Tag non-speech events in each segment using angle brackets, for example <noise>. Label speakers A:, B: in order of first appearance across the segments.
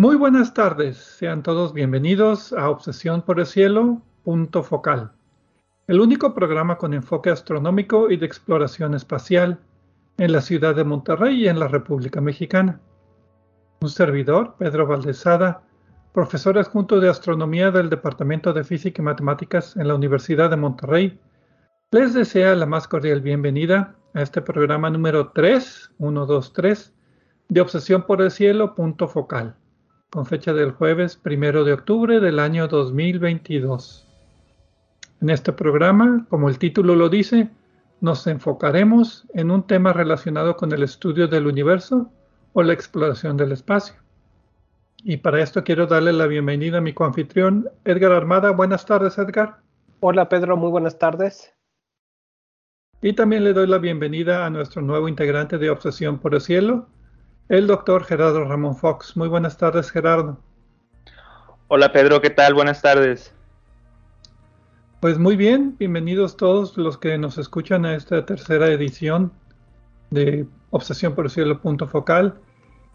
A: Muy buenas tardes, sean todos bienvenidos a Obsesión por el Cielo, punto focal, el único programa con enfoque astronómico y de exploración espacial en la ciudad de Monterrey y en la República Mexicana. Un servidor, Pedro Valdezada, profesor adjunto de astronomía del Departamento de Física y Matemáticas en la Universidad de Monterrey, les desea la más cordial bienvenida a este programa número 3, 123, de Obsesión por el Cielo, punto focal con fecha del jueves primero de octubre del año 2022. En este programa, como el título lo dice, nos enfocaremos en un tema relacionado con el estudio del universo o la exploración del espacio. Y para esto quiero darle la bienvenida a mi coanfitrión, Edgar Armada. Buenas tardes, Edgar.
B: Hola, Pedro. Muy buenas tardes.
A: Y también le doy la bienvenida a nuestro nuevo integrante de Obsesión por el Cielo, el doctor Gerardo Ramón Fox. Muy buenas tardes, Gerardo.
C: Hola, Pedro, ¿qué tal? Buenas tardes.
A: Pues muy bien, bienvenidos todos los que nos escuchan a esta tercera edición de Obsesión por el Cielo Punto Focal.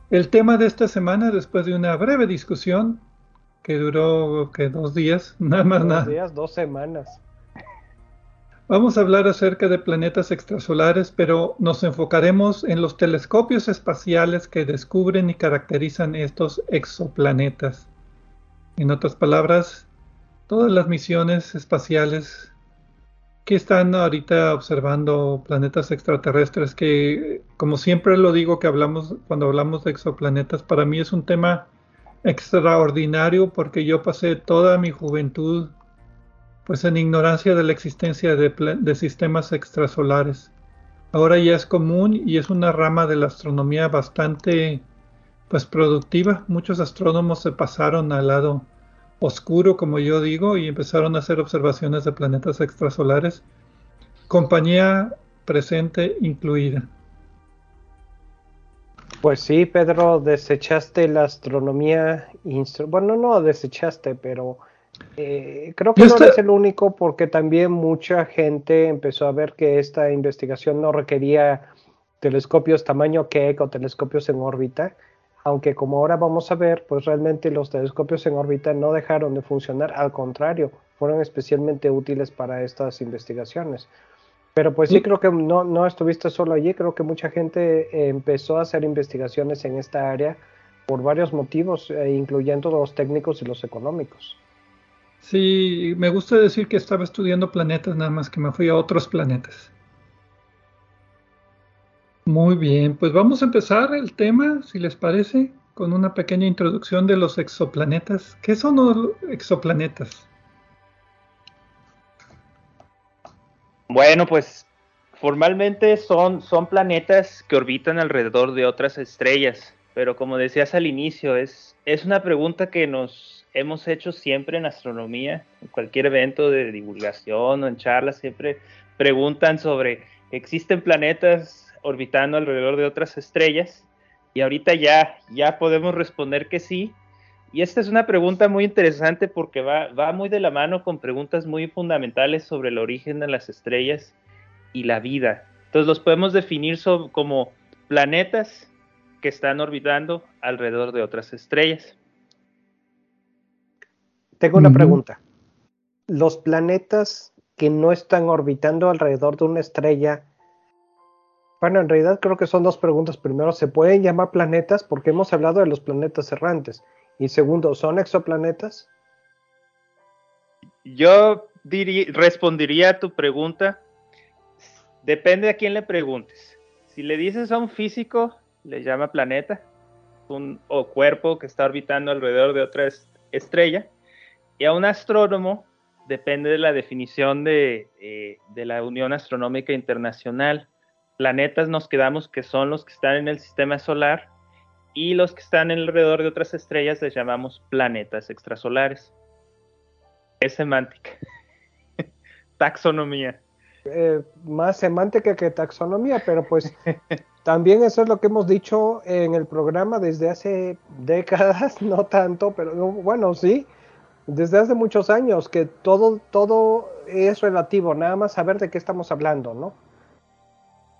A: El tema de esta semana, después de una breve discusión que duró que dos días, <laughs> nada más
B: nada. Dos días, dos semanas.
A: Vamos a hablar acerca de planetas extrasolares, pero nos enfocaremos en los telescopios espaciales que descubren y caracterizan estos exoplanetas. En otras palabras, todas las misiones espaciales que están ahorita observando planetas extraterrestres, que como siempre lo digo que hablamos cuando hablamos de exoplanetas, para mí es un tema extraordinario porque yo pasé toda mi juventud pues en ignorancia de la existencia de, sistemas extrasolares. Ahora ya es común y es una rama de la astronomía bastante pues productiva. Muchos astrónomos se pasaron al lado oscuro, como yo digo, y empezaron a hacer observaciones de planetas extrasolares, compañía presente incluida.
B: Pues sí, Pedro, desechaste la astronomía, bueno, no desechaste, pero eh, creo que no es el único porque también mucha gente empezó a ver que esta investigación no requería telescopios tamaño Keck o telescopios en órbita, aunque como ahora vamos a ver, pues realmente los telescopios en órbita no dejaron de funcionar, al contrario, fueron especialmente útiles para estas investigaciones. Pero pues sí, creo que no, no estuviste solo allí, creo que mucha gente empezó a hacer investigaciones en esta área por varios motivos, eh, incluyendo los técnicos y los económicos.
A: Sí, me gusta decir que estaba estudiando planetas, nada más que me fui a otros planetas. Muy bien, pues vamos a empezar el tema, si les parece, con una pequeña introducción de los exoplanetas. ¿Qué son los exoplanetas?
C: Bueno, pues formalmente son, son planetas que orbitan alrededor de otras estrellas, pero como decías al inicio, es, es una pregunta que nos hemos hecho siempre en astronomía, en cualquier evento de divulgación o en charlas, siempre preguntan sobre, ¿existen planetas orbitando alrededor de otras estrellas? Y ahorita ya, ya podemos responder que sí. Y esta es una pregunta muy interesante porque va, va muy de la mano con preguntas muy fundamentales sobre el origen de las estrellas y la vida. Entonces los podemos definir como planetas que están orbitando alrededor de otras estrellas.
B: Tengo una pregunta. Los planetas que no están orbitando alrededor de una estrella, bueno, en realidad creo que son dos preguntas. Primero, ¿se pueden llamar planetas? Porque hemos hablado de los planetas errantes. Y segundo, ¿son exoplanetas?
C: Yo respondería a tu pregunta. Depende a quién le preguntes. Si le dices a un físico, le llama planeta, un o cuerpo que está orbitando alrededor de otra estrella y a un astrónomo depende de la definición de, eh, de, la Unión Astronómica Internacional. Planetas nos quedamos que son los que están en el sistema solar y los que están alrededor de otras estrellas les llamamos planetas extrasolares. Es semántica. <laughs> Taxonomía.
B: Eh, más semántica que taxonomía, pero pues <laughs> también eso es lo que hemos dicho en el programa desde hace décadas, <laughs> no tanto, pero bueno, sí, desde hace muchos años, que todo, todo es relativo, nada más saber de qué estamos hablando, ¿no?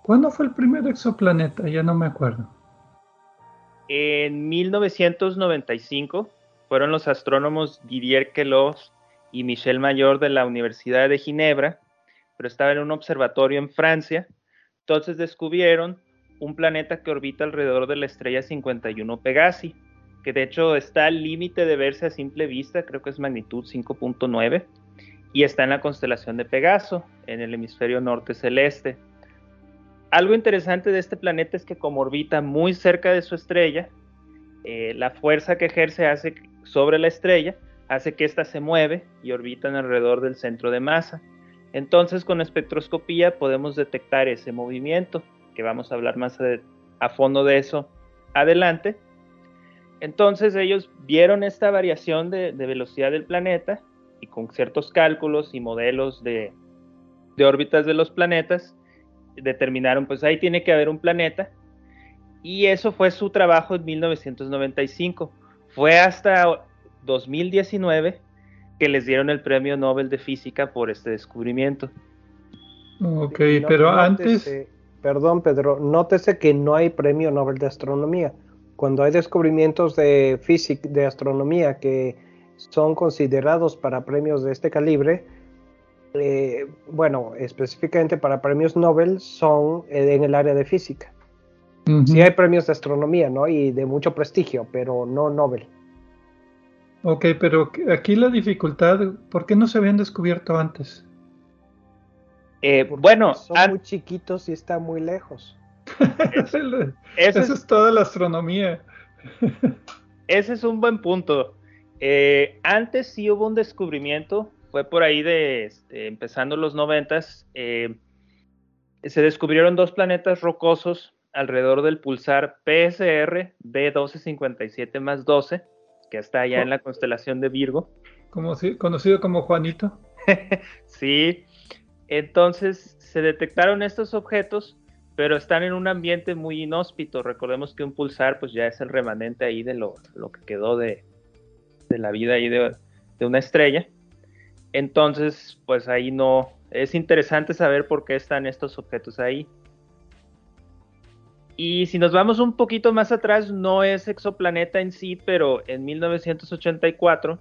A: ¿Cuándo fue el primer exoplaneta? Ya no me acuerdo.
C: En 1995 fueron los astrónomos Didier Queloz y Michel Mayor de la Universidad de Ginebra, pero estaba en un observatorio en Francia. Entonces descubrieron un planeta que orbita alrededor de la estrella 51 Pegasi, que de hecho está al límite de verse a simple vista, creo que es magnitud 5.9, y está en la constelación de Pegaso, en el hemisferio norte celeste. Algo interesante de este planeta es que como orbita muy cerca de su estrella, eh, la fuerza que ejerce hace sobre la estrella hace que ésta se mueve y orbita alrededor del centro de masa. Entonces con espectroscopía podemos detectar ese movimiento, que vamos a hablar más a fondo de eso adelante, entonces ellos vieron esta variación de, velocidad del planeta y con ciertos cálculos y modelos de, órbitas de los planetas, determinaron, pues ahí tiene que haber un planeta. Y eso fue su trabajo en 1995. Fue hasta 2019 que les dieron el premio Nobel de Física por este descubrimiento.
A: Ok, pero antes...
B: Perdón, Pedro, nótese que no hay premio Nobel de Astronomía cuando hay descubrimientos de física, de astronomía que son considerados para premios de este calibre, eh, bueno, específicamente para premios Nobel son en el área de física. Sí hay premios de astronomía, ¿no? Y de mucho prestigio, pero no Nobel.
A: Ok, pero aquí la dificultad, ¿por qué no se habían descubierto antes?
C: Eh, bueno,
B: son muy chiquitos y están muy lejos. <laughs>
A: Esa es, toda la astronomía.
C: ese es un buen punto. Eh, antes sí hubo un descubrimiento, fue por ahí de este, empezando los noventas. Eh, se descubrieron dos planetas rocosos alrededor del pulsar PSR B1257 más 12, que está allá en la constelación de Virgo.
A: Como, conocido como Juanito. <laughs>
C: sí, entonces se detectaron estos objetos pero están en un ambiente muy inhóspito. Recordemos que un pulsar pues ya es el remanente ahí de lo, que quedó de, la vida ahí de, una estrella. Entonces, pues ahí no, es interesante saber por qué están estos objetos ahí. Y si nos vamos un poquito más atrás, no es exoplaneta en sí, pero en 1984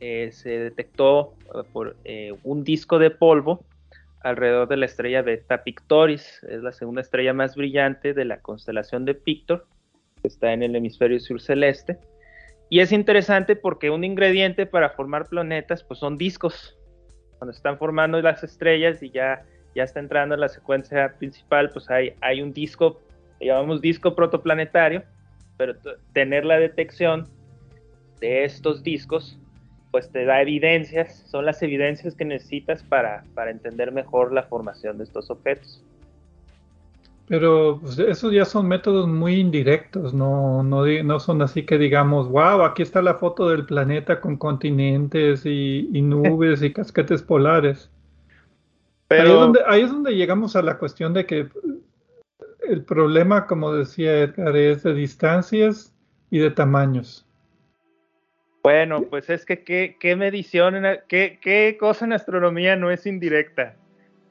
C: eh, se detectó eh, por eh, un disco de polvo alrededor de la estrella Beta Pictoris. Es la segunda estrella más brillante de la constelación de Pictor, que está en el hemisferio sur celeste. Y es interesante porque un ingrediente para formar planetas pues son discos. Cuando están formando las estrellas y ya, ya está entrando en la secuencia principal, pues hay, hay un disco, llamamos disco protoplanetario, pero tener la detección de estos discos pues te da evidencias, son las evidencias que necesitas para, entender mejor la formación de estos objetos.
A: Pero pues, esos ya son métodos muy indirectos, no, no, son así que digamos, wow, aquí está la foto del planeta con continentes y, nubes y casquetes polares. Pero... Ahí es, donde, ahí es donde llegamos a la cuestión de que el problema, como decía Edgar, es de distancias y de tamaños.
C: Bueno, pues es que qué, medición, qué, cosa en astronomía no es indirecta.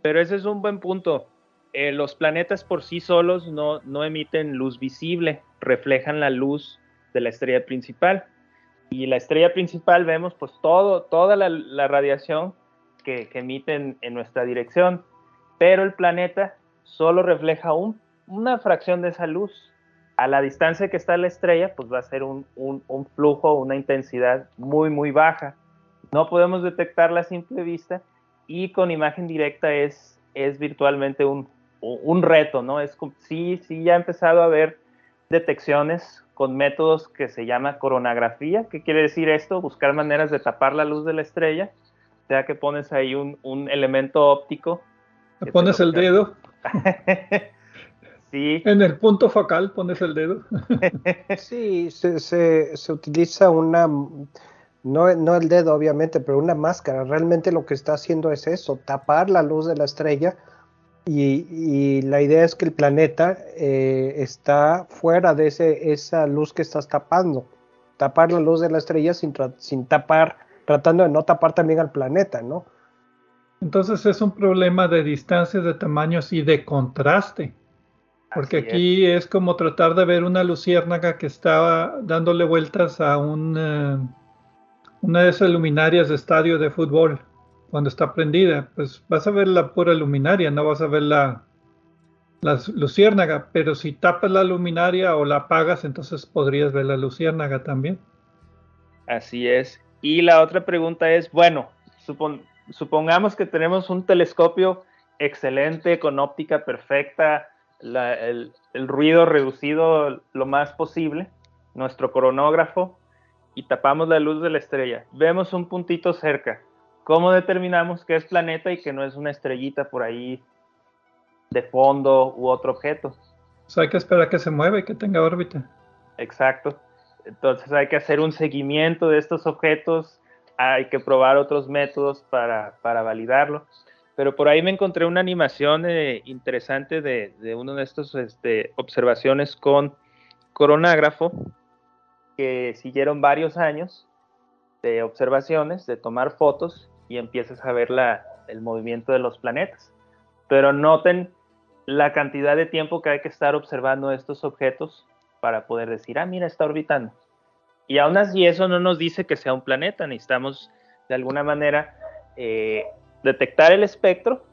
C: Pero ese es un buen punto. Eh, los planetas por sí solos no, emiten luz visible, reflejan la luz de la estrella principal. Y la estrella principal vemos pues todo, toda la, radiación que, emiten en nuestra dirección. Pero el planeta solo refleja un, una fracción de esa luz a la distancia que está la estrella, pues va a ser un, flujo, una intensidad muy, muy baja. No podemos detectarla a simple vista y con imagen directa es, es virtualmente un, reto, ¿no? Es, sí, sí, ya ha empezado a haber detecciones con métodos que se llama coronografía. ¿Qué quiere decir esto? Buscar maneras de tapar la luz de la estrella, sea que pones ahí un elemento óptico.
A: pones el dedo. <laughs>
C: sí.
A: En el punto focal pones el dedo. <laughs>
B: sí, se, se, se utiliza una no, no, el dedo, obviamente, pero una máscara. Realmente lo que está haciendo es eso, tapar la luz de la estrella. Y, la idea es que el planeta eh, está fuera de ese, esa luz que estás tapando. Tapar la luz de la estrella sin, sin tapar, tratando de no tapar también al planeta, ¿no?
A: Entonces es un problema de distancias, de tamaños y de contraste. Porque aquí es. como tratar de ver una luciérnaga que estaba dándole vueltas a un, eh, una de esas luminarias de estadio de fútbol. Cuando está prendida, pues vas a ver la pura luminaria, no vas a ver la, la luciérnaga. Pero si tapas la luminaria o la apagas, entonces podrías ver la luciérnaga también.
C: Así es. Y la otra pregunta es, bueno, supongamos que tenemos un telescopio excelente, con óptica perfecta, el, ruido reducido lo más posible, nuestro cronógrafo, y tapamos la luz de la estrella. Vemos un puntito cerca. ¿Cómo determinamos que es planeta y que no es una estrellita por ahí de fondo u otro objeto?
A: Hay que esperar a que se mueva y que tenga órbita.
C: Exacto. Entonces hay que hacer un seguimiento de estos objetos, hay que probar otros métodos para, validarlo. Pero por ahí me encontré una animación eh, interesante de, uno de estos este, observaciones con coronágrafo que siguieron varios años de observaciones, de tomar fotos y empiezas a ver la, el movimiento de los planetas. Pero noten la cantidad de tiempo que hay que estar observando estos objetos para poder decir, ah, mira, está orbitando. Y aún así eso no nos dice que sea un planeta, necesitamos de alguna manera eh, detectar el espectro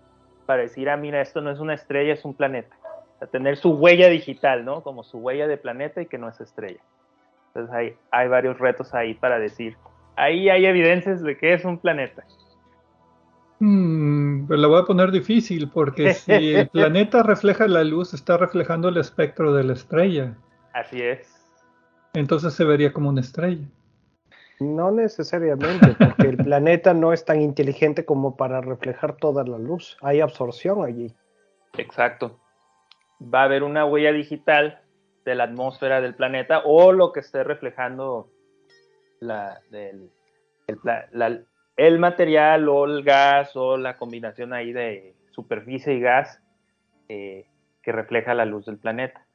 C: para decir, ah, mira, esto no es una estrella, es un planeta. O tener su huella digital, ¿no? Como su huella de planeta y que no es estrella. Entonces hay, hay varios retos ahí para decir, ahí hay evidencias de que es un planeta.
A: Mm, pero la voy a poner difícil porque <laughs> si el planeta refleja la luz, está reflejando el espectro de la estrella.
C: Así es.
A: Entonces se vería como una estrella.
B: No necesariamente, porque el planeta no es tan inteligente como para reflejar toda la luz. Hay absorción allí.
C: Exacto. Va a haber una huella digital de la atmósfera del planeta o lo que esté reflejando la, el, material o el gas o la combinación ahí de superficie y gas eh, que refleja la luz del planeta.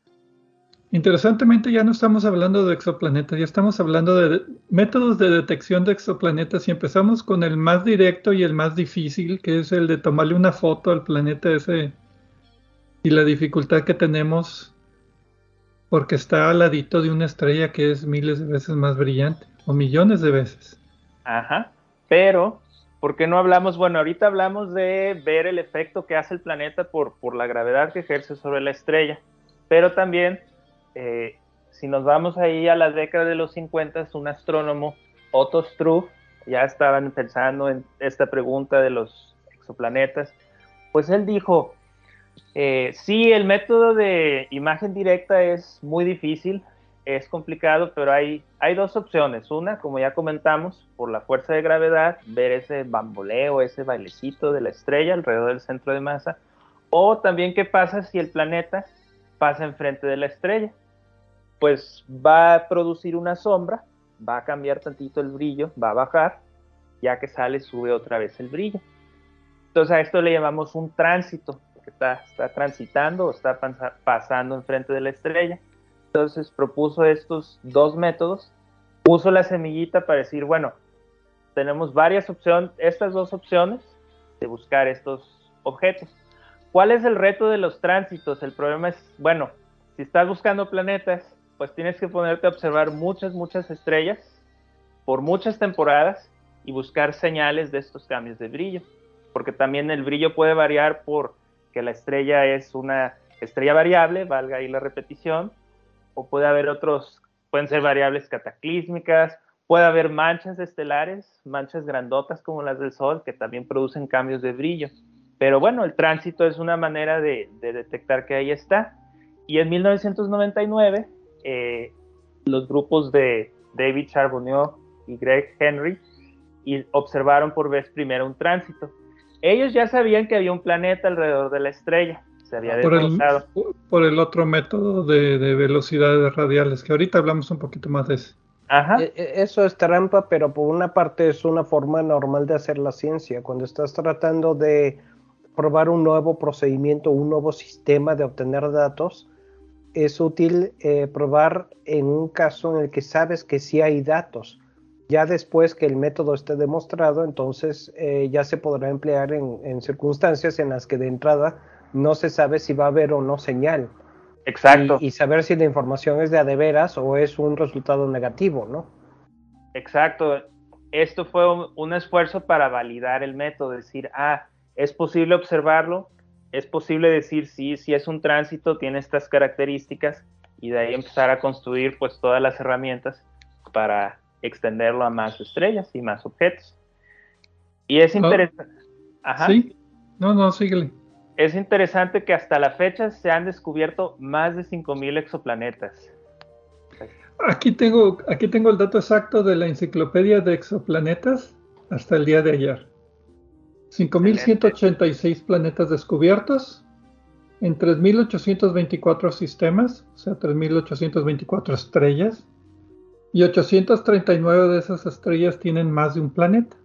A: Interesantemente ya no estamos hablando de exoplanetas, ya estamos hablando de métodos de detección de exoplanetas y empezamos con el más directo y el más difícil, que es el de tomarle una foto al planeta ese y la dificultad que tenemos porque está al ladito de una estrella que es miles de veces más brillante, o millones de veces.
C: Ajá, pero, ¿por qué no hablamos? Bueno, ahorita hablamos de ver el efecto que hace el planeta por, por la gravedad que ejerce sobre la estrella, pero también, eh, si nos vamos ahí a la década de los 50, un astrónomo, Otto Struve, ya estaban pensando en esta pregunta de los exoplanetas, pues él dijo, eh, sí, el método de imagen directa es muy difícil, es complicado, pero hay, hay dos opciones. Una, como ya comentamos, por la fuerza de gravedad, ver ese bamboleo, ese bailecito de la estrella alrededor del centro de masa. O también qué pasa si el planeta pasa enfrente de la estrella. Pues va a producir una sombra, va a cambiar tantito el brillo, va a bajar, ya que sale sube otra vez el brillo. Entonces a esto le llamamos un tránsito que está, está transitando o está pasando enfrente de la estrella. Entonces propuso estos dos métodos, puso la semillita para decir, bueno, tenemos varias opciones, estas dos opciones de buscar estos objetos. ¿Cuál es el reto de los tránsitos? El problema es, bueno, si estás buscando planetas, pues tienes que ponerte a observar muchas, muchas estrellas por muchas temporadas y buscar señales de estos cambios de brillo, porque también el brillo puede variar por que la estrella es una estrella variable, valga ahí la repetición, o puede haber otros, pueden ser variables cataclísmicas, puede haber manchas estelares, manchas grandotas como las del Sol, que también producen cambios de brillo. Pero bueno, el tránsito es una manera de, detectar que ahí está. Y en 1999, eh, los grupos de David Charbonneau y Greg Henry y observaron por vez primera un tránsito. Ellos ya sabían que había un planeta alrededor de la estrella, se había
A: por el, por el otro método de, de, velocidades radiales, que ahorita hablamos un poquito más de eso.
B: Ajá. E, e, eso es trampa, pero por una parte es una forma normal de hacer la ciencia. Cuando estás tratando de probar un nuevo procedimiento, un nuevo sistema de obtener datos, es útil eh, probar en un caso en el que sabes que sí hay datos. Ya después que el método esté demostrado, entonces eh, ya se podrá emplear en, circunstancias en las que de entrada no se sabe si va a haber o no señal.
C: Exacto.
B: Y, saber si la información es de a de veras o es un resultado negativo, ¿no?
C: Exacto. Esto fue un esfuerzo para validar el método, decir, ah, es posible observarlo, es posible decir sí, si es un tránsito, tiene estas características y de ahí empezar a construir pues todas las herramientas para extenderlo a más estrellas y más objetos. Y es interesante.
A: Sí, no, no, síguele.
C: Es interesante que hasta la fecha se han descubierto más de 5.000 exoplanetas.
A: Aquí tengo, aquí tengo el dato exacto de la enciclopedia de exoplanetas hasta el día de ayer. 5.186 planetas descubiertos en 3.824 sistemas, o sea, 3.824 estrellas, y 839 de esas estrellas tienen más de un planeta.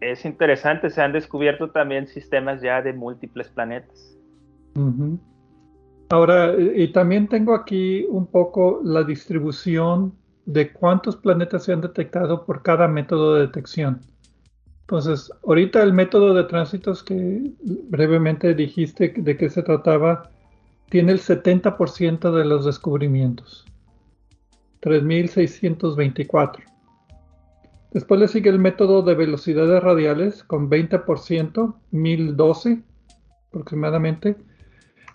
C: Es interesante, se han descubierto también sistemas ya de múltiples planetas.
A: Ahora, y también tengo aquí un poco la distribución de cuántos planetas se han detectado por cada método de detección. Entonces, ahorita el método de tránsitos que brevemente dijiste de qué se trataba, tiene el 70% de los descubrimientos. 3624. Después le sigue el método de velocidades radiales con 20%, 1012 aproximadamente.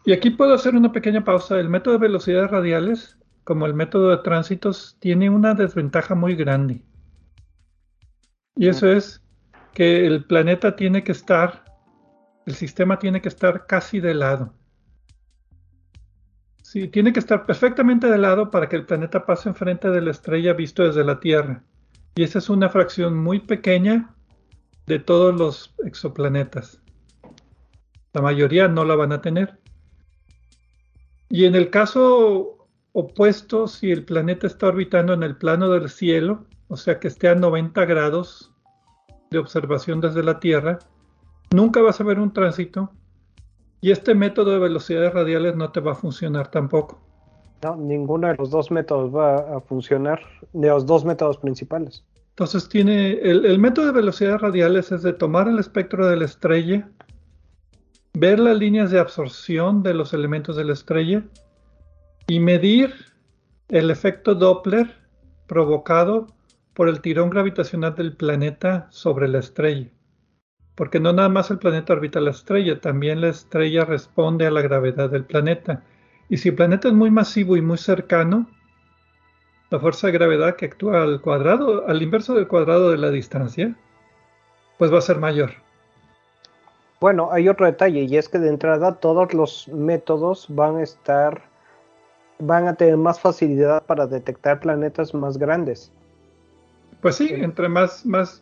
A: Y aquí puedo hacer una pequeña pausa. El método de velocidades radiales, como el método de tránsitos, tiene una desventaja muy grande. Y eso es que el planeta tiene que estar, el sistema tiene que estar casi de lado. Sí, tiene que estar perfectamente de lado para que el planeta pase enfrente de la estrella visto desde la Tierra. Y esa es una fracción muy pequeña de todos los exoplanetas. La mayoría no la van a tener. Y en el caso opuesto, si el planeta está orbitando en el plano del cielo, o sea que esté a 90 grados de observación desde la Tierra, nunca vas a ver un tránsito y este método de velocidades radiales no te va a funcionar tampoco.
B: No, ninguno de los dos métodos va a funcionar, de los dos métodos principales.
A: Entonces tiene, el, el método de velocidades radiales es de tomar el espectro de la estrella, ver las líneas de absorción de los elementos de la estrella y medir el efecto Doppler provocado por el tirón gravitacional del planeta sobre la estrella. Porque no nada más el planeta orbita la estrella, también la estrella responde a la gravedad del planeta. Y si el planeta es muy masivo y muy cercano, la fuerza de gravedad que actúa al cuadrado, al inverso del cuadrado de la distancia, pues va a ser mayor.
B: Bueno, hay otro detalle y es que de entrada todos los métodos van a estar, van a tener más facilidad para detectar planetas más grandes.
A: Pues sí, entre más, más,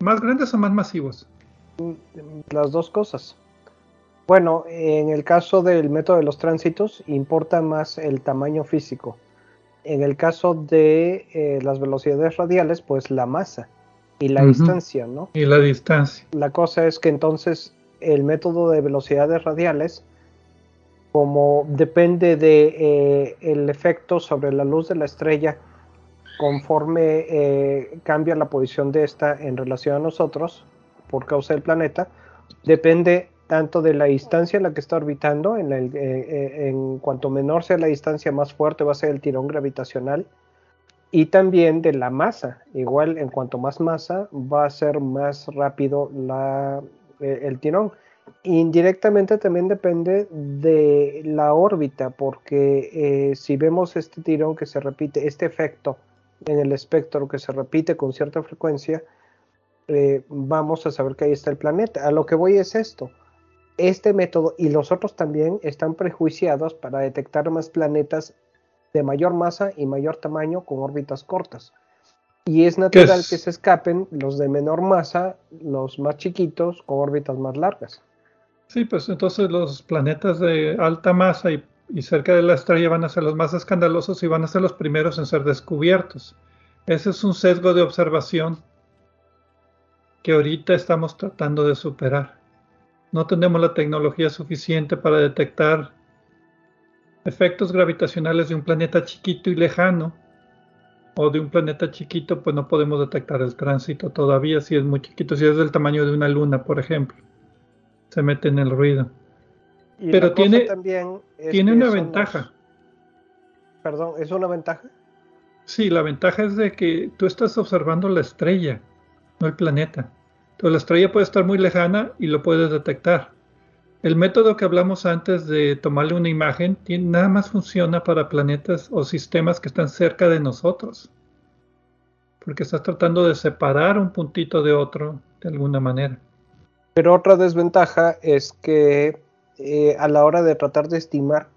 A: más grandes o más masivos.
B: Las dos cosas. Bueno, en el caso del método de los tránsitos, importa más el tamaño físico. En el caso de eh, las velocidades radiales, pues la masa y la distancia, ¿no?
A: Y la distancia.
B: La cosa es que entonces el método de velocidades radiales, como depende de eh, el efecto sobre la luz de la estrella conforme eh, cambia la posición de esta en relación a nosotros por causa del planeta, depende tanto de la distancia en la que está orbitando, eh, eh, en cuanto menor sea la distancia, más fuerte va a ser el tirón gravitacional, y también de la masa. Igual, en cuanto más masa, va a ser más rápido el tirón. Indirectamente también depende de la órbita, porque si vemos este tirón que se repite, este efecto en el espectro que se repite con cierta frecuencia, eh, vamos a saber que ahí está el planeta. A lo que voy es esto. Este método y los otros también están prejuiciados para detectar más planetas de mayor masa y mayor tamaño con órbitas cortas. Y es natural que se escapen los de menor masa, los más chiquitos, con órbitas más largas.
A: Sí, pues entonces los planetas de alta masa y, cerca de la estrella van a ser los más escandalosos y van a ser los primeros en ser descubiertos. Ese es un sesgo de observación que ahorita estamos tratando de superar. No tenemos la tecnología suficiente para detectar efectos gravitacionales de un planeta chiquito y lejano o de un planeta chiquito, pues no podemos detectar el tránsito todavía si es muy chiquito, si es del tamaño de una luna, por ejemplo. Se mete en el ruido. Pero tiene, tiene una ventaja.
B: Perdón, ¿es una ventaja?
A: Sí, la ventaja es de que tú estás observando la estrella, no el planeta. Entonces la estrella puede estar muy lejana y lo puedes detectar. El método que hablamos antes de tomarle una imagen nada más funciona para planetas o sistemas que están cerca de nosotros. Porque estás tratando de separar un puntito de otro de alguna manera.
B: Pero otra desventaja es que eh, a la hora de tratar de estimar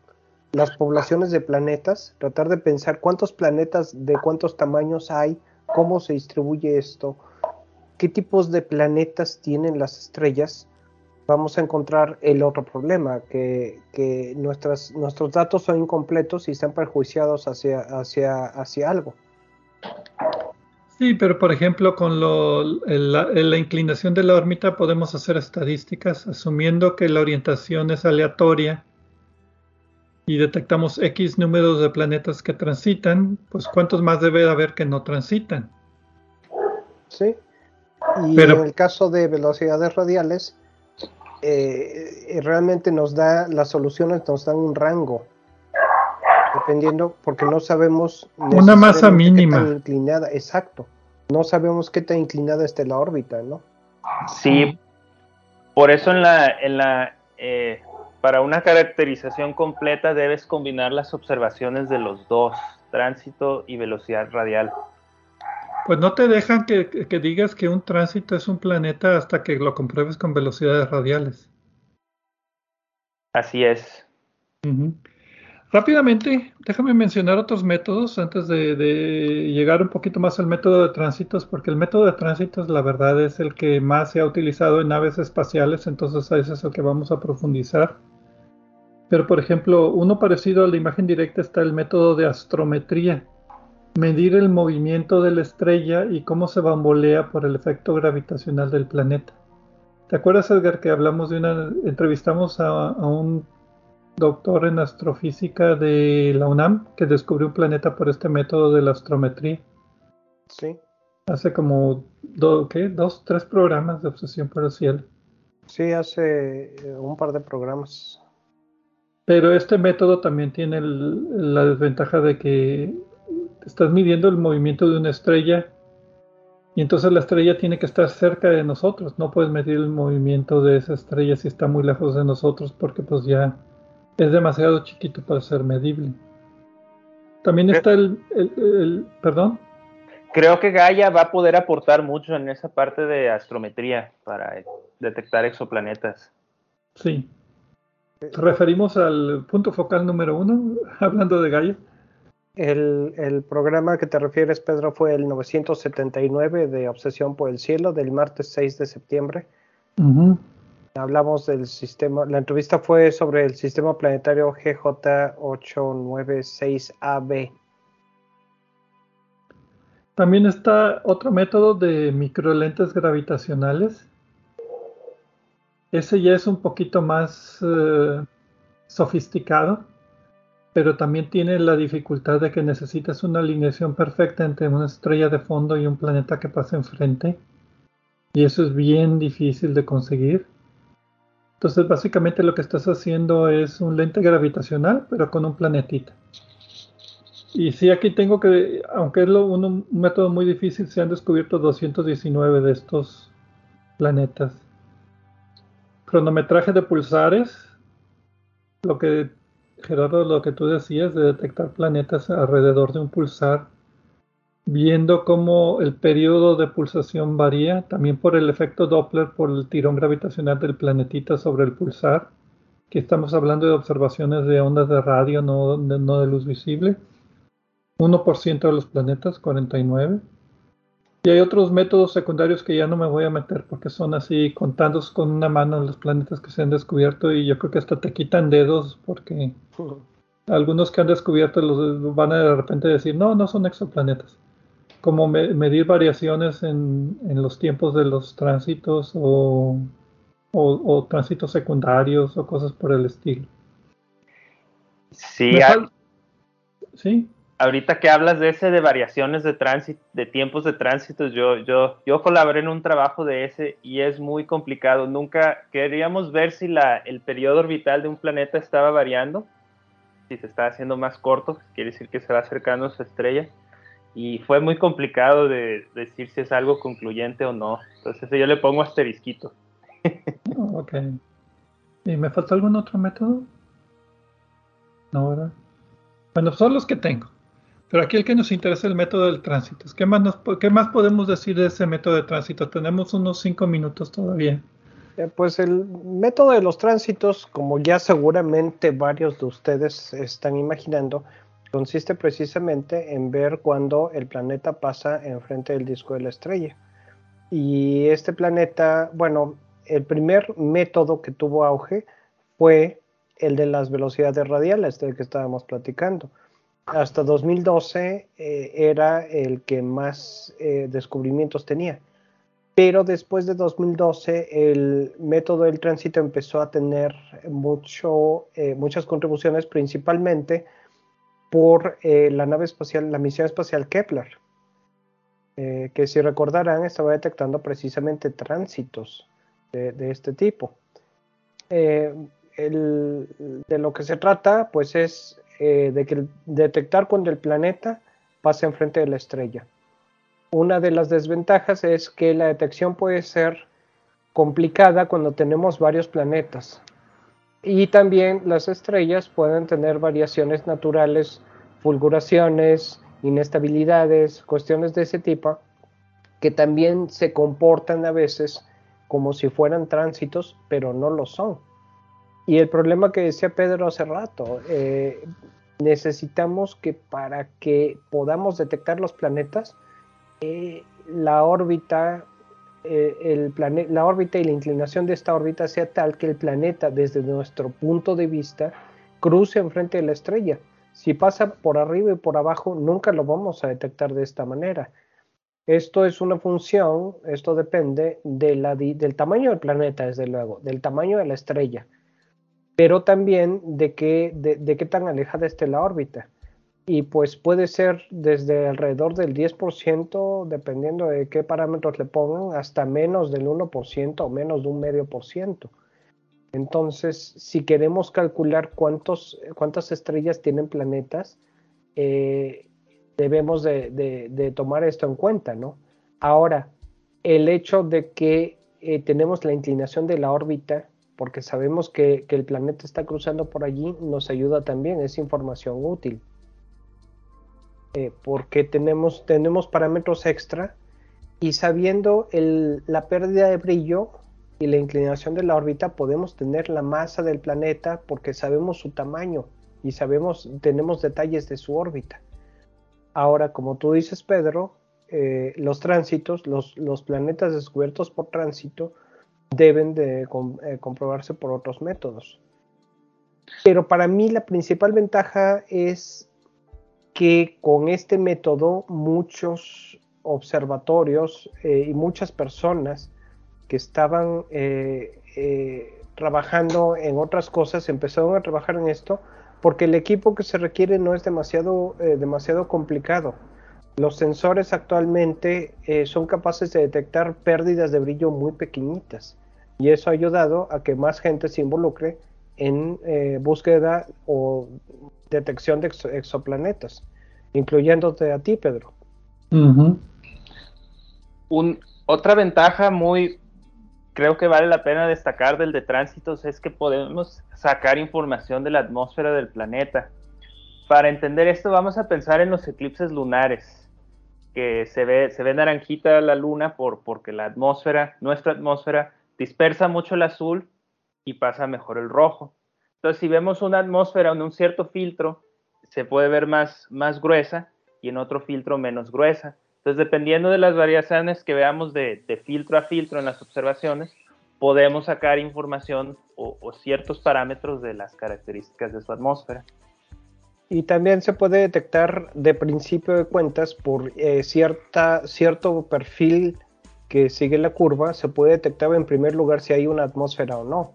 B: las poblaciones de planetas, tratar de pensar cuántos planetas de cuántos tamaños hay, cómo se distribuye esto, qué tipos de planetas tienen las estrellas, vamos a encontrar el otro problema, que, nuestros datos son incompletos y están perjuiciados hacia algo.
A: Sí, pero por ejemplo, con la, inclinación de la órbita podemos hacer estadísticas asumiendo que la orientación es aleatoria y detectamos X números de planetas que transitan, pues cuántos más debe haber que no transitan.
B: Sí. Y en el caso de velocidades radiales, eh, realmente nos da las soluciones, nos dan un rango, dependiendo, porque no sabemos
A: una masa mínima
B: inclinada, exacto, no sabemos qué tan inclinada esté la órbita, ¿no?
C: Sí, por eso en la, en la eh, para una caracterización completa debes combinar las observaciones de los dos, tránsito y velocidad radial.
A: Pues no te dejan que, digas que un tránsito es un planeta hasta que lo compruebes con velocidades radiales.
C: Así es.
A: Rápidamente, déjame mencionar otros métodos antes de, llegar un poquito más al método de tránsitos, porque el método de tránsitos, la verdad, es el que más se ha utilizado en naves espaciales, entonces ese es el que vamos a profundizar. Pero, por ejemplo, uno parecido a la imagen directa está el método de astrometría, medir el movimiento de la estrella y cómo se bambolea por el efecto gravitacional del planeta. ¿Te acuerdas, Edgar, que hablamos de una, entrevistamos a, un doctor en astrofísica de la UNAM que descubrió un planeta por este método de la astrometría?
B: Sí.
A: Hace como ¿qué? dos, tres programas de obsesión por el cielo.
B: Sí, hace eh, un par de programas.
A: Pero este método también tiene la desventaja de que estás midiendo el movimiento de una estrella y entonces la estrella tiene que estar cerca de nosotros. No puedes medir el movimiento de esa estrella si está muy lejos de nosotros porque pues ya es demasiado chiquito para ser medible. También está el, el, perdón.
C: Creo que Gaia va a poder aportar mucho en esa parte de astrometría para detectar exoplanetas.
A: Sí. Referimos al punto focal número uno, <laughs> hablando de Gaia.
B: El, programa que te refieres, Pedro, fue el 979 de Obsesión por el Cielo del martes 6 de septiembre. Hablamos del sistema, la entrevista fue sobre el sistema planetario GJ896AB.
A: También está otro método de microlentes gravitacionales. Ese ya es un poquito más eh, sofisticado pero también tiene la dificultad de que necesitas una alineación perfecta entre una estrella de fondo y un planeta que pasa enfrente. Y eso es bien difícil de conseguir. Entonces básicamente lo que estás haciendo es un lente gravitacional, pero con un planetita. Y sí, aquí tengo que, aunque es un método muy difícil, se han descubierto 219 de estos planetas. Cronometraje de pulsares, lo que Gerardo, lo que tú decías de detectar planetas alrededor de un pulsar, viendo cómo el periodo de pulsación varía, también por el efecto Doppler, por el tirón gravitacional del planetita sobre el pulsar, que estamos hablando de observaciones de ondas de radio, no de, no de luz visible. 1% de los planetas, 49. Y hay otros métodos secundarios que ya no me voy a meter porque son así contando con una mano los planetas que se han descubierto y yo creo que hasta te quitan dedos porque <laughs> algunos que han descubierto los van a de repente decir, no, no son exoplanetas. Como medir variaciones en, los tiempos de los tránsitos o, o, tránsitos secundarios o cosas por el estilo.
C: Sí, sí ahorita que hablas de ese de variaciones de tránsito, de tiempos de tránsito, yo, yo, yo colaboré en un trabajo de ese y es muy complicado. Nunca queríamos ver si la, el periodo orbital de un planeta estaba variando, si se está haciendo más corto, quiere decir que se va acercando a su estrella. Y fue muy complicado de, decir si es algo concluyente o no. Entonces yo le pongo asterisquito. <laughs>
A: ok. ¿Y me falta algún otro método? No, ¿verdad? Bueno, son los que tengo. Pero aquí el que nos interesa es el método del tránsito. ¿Qué más, ¿Qué más podemos decir de ese método de tránsito? Tenemos unos cinco minutos todavía.
B: Eh, pues el método de los tránsitos, como ya seguramente varios de ustedes están imaginando, consiste precisamente en ver cuando el planeta pasa enfrente del disco de la estrella. Y este planeta, bueno, el primer método que tuvo auge fue el de las velocidades radiales del que estábamos platicando hasta 2012 eh, era el que más eh, descubrimientos tenía. Pero después de 2012 el método del tránsito empezó a tener mucho, eh, muchas contribuciones, principalmente por la nave espacial, la misión espacial Kepler, que si recordarán estaba detectando precisamente tránsitos de, este tipo. de lo que se trata, pues es eh, de que detectar cuando el planeta pasa enfrente de la estrella. Una de las desventajas es que la detección puede ser complicada cuando tenemos varios planetas. Y también las estrellas pueden tener variaciones naturales, fulguraciones, inestabilidades, cuestiones de ese tipo, que también se comportan a veces como si fueran tránsitos, pero no lo son. Y el problema que decía Pedro hace rato, eh, necesitamos que para que podamos detectar los planetas, eh, la órbita, eh, el la órbita y la inclinación de esta órbita sea tal que el planeta, desde nuestro punto de vista, cruce enfrente de la estrella. Si pasa por arriba y por abajo, nunca lo vamos a detectar de esta manera. Esto es una función, esto depende de la, del tamaño del planeta, desde luego, del tamaño de la estrella pero también de qué, de, qué tan alejada esté la órbita. Y pues puede ser desde alrededor del 10%, dependiendo de qué parámetros le pongan, hasta menos del 1% o menos de un medio por ciento. Entonces, si queremos calcular cuántos, cuántas estrellas tienen planetas, eh, debemos de, tomar esto en cuenta, ¿no? Ahora, el hecho de que eh, tenemos la inclinación de la órbita porque sabemos que, el planeta está cruzando por allí, nos ayuda también, es información útil. Eh, porque tenemos, tenemos parámetros extra y sabiendo la pérdida de brillo y la inclinación de la órbita podemos tener la masa del planeta porque sabemos su tamaño y sabemos, tenemos detalles de su órbita. Ahora, como tú dices, Pedro, eh, los tránsitos, los, planetas descubiertos por tránsito, deben de eh, comprobarse por otros métodos. Pero para mí la principal ventaja es que con este método muchos observatorios eh, y muchas personas que estaban eh, trabajando en otras cosas empezaron a trabajar en esto porque el equipo que se requiere no es demasiado, demasiado complicado. Los sensores actualmente son capaces de detectar pérdidas de brillo muy pequeñitas y eso ha ayudado a que más gente se involucre en eh, búsqueda o detección de exoplanetas, incluyéndote a ti, Pedro.
C: otra ventaja muy, creo que vale la pena destacar del de tránsitos es que podemos sacar información de la atmósfera del planeta. Para entender esto vamos a pensar en los eclipses lunares, que se ve, se ve naranjita la luna por, porque la atmósfera, nuestra atmósfera, dispersa mucho el azul y pasa mejor el rojo. Entonces, si vemos una atmósfera en un cierto filtro, se puede ver más, más gruesa y en otro filtro menos gruesa. Entonces, dependiendo de las variaciones que veamos de, filtro a filtro en las observaciones, podemos sacar información o, ciertos parámetros de las características de su atmósfera.
B: Y también se puede detectar de principio de cuentas por eh, cierta, cierto perfil que sigue la curva, se puede detectar en primer lugar si hay una atmósfera o no.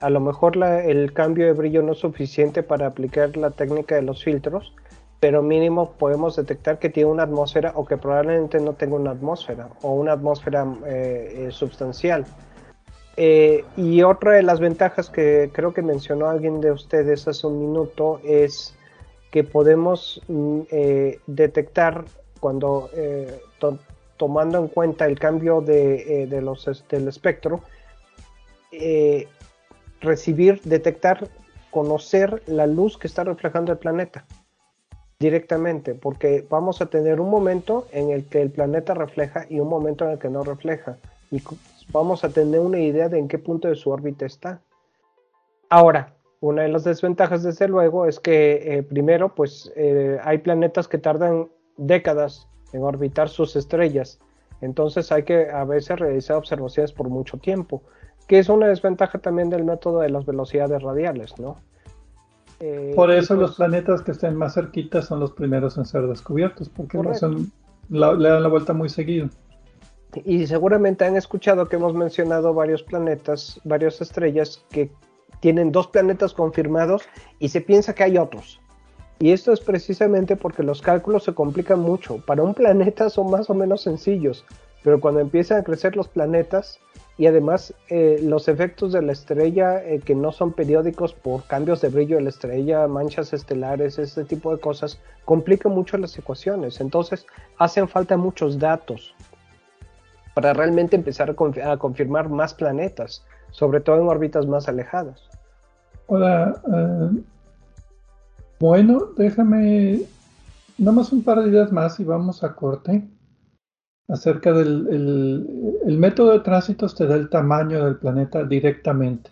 B: A lo mejor el cambio de brillo no es suficiente para aplicar la técnica de los filtros, pero mínimo podemos detectar que tiene una atmósfera o que probablemente no tenga una atmósfera o una atmósfera eh, eh, sustancial. Eh, y otra de las ventajas que creo que mencionó alguien de ustedes hace un minuto es que podemos mm, detectar cuando tomando en cuenta el cambio de los, del espectro, recibir, detectar, conocer la luz que está reflejando el planeta directamente, porque vamos a tener un momento en el que el planeta refleja y un momento en el que no refleja. Y vamos a tener una idea de en qué punto de su órbita está. Ahora, una de las desventajas, desde luego, es que eh, primero, pues eh, hay planetas que tardan décadas en orbitar sus estrellas. Entonces hay que a veces realizar observaciones por mucho tiempo, que es una desventaja también del método de las velocidades radiales, ¿no?
A: Eh, Por eso los planetas que estén más cerquitas son los primeros en ser descubiertos, porque no son, le dan la vuelta muy seguido.
B: Y seguramente han escuchado que hemos mencionado varios planetas, varias estrellas que tienen dos planetas confirmados y se piensa que hay otros. Y esto es precisamente porque los cálculos se complican mucho. Para un planeta son más o menos sencillos, pero cuando empiezan a crecer los planetas, y además eh, los efectos de la estrella eh, que no son periódicos por cambios de brillo de la estrella, manchas estelares, este tipo de cosas, complican mucho las ecuaciones. Entonces hacen falta muchos datos para realmente empezar a, confirmar más planetas, sobre todo en órbitas más alejadas.
A: Hola, eh, bueno, déjame más un par de días más y vamos a corte acerca del el, método de tránsitos te da el tamaño del planeta directamente.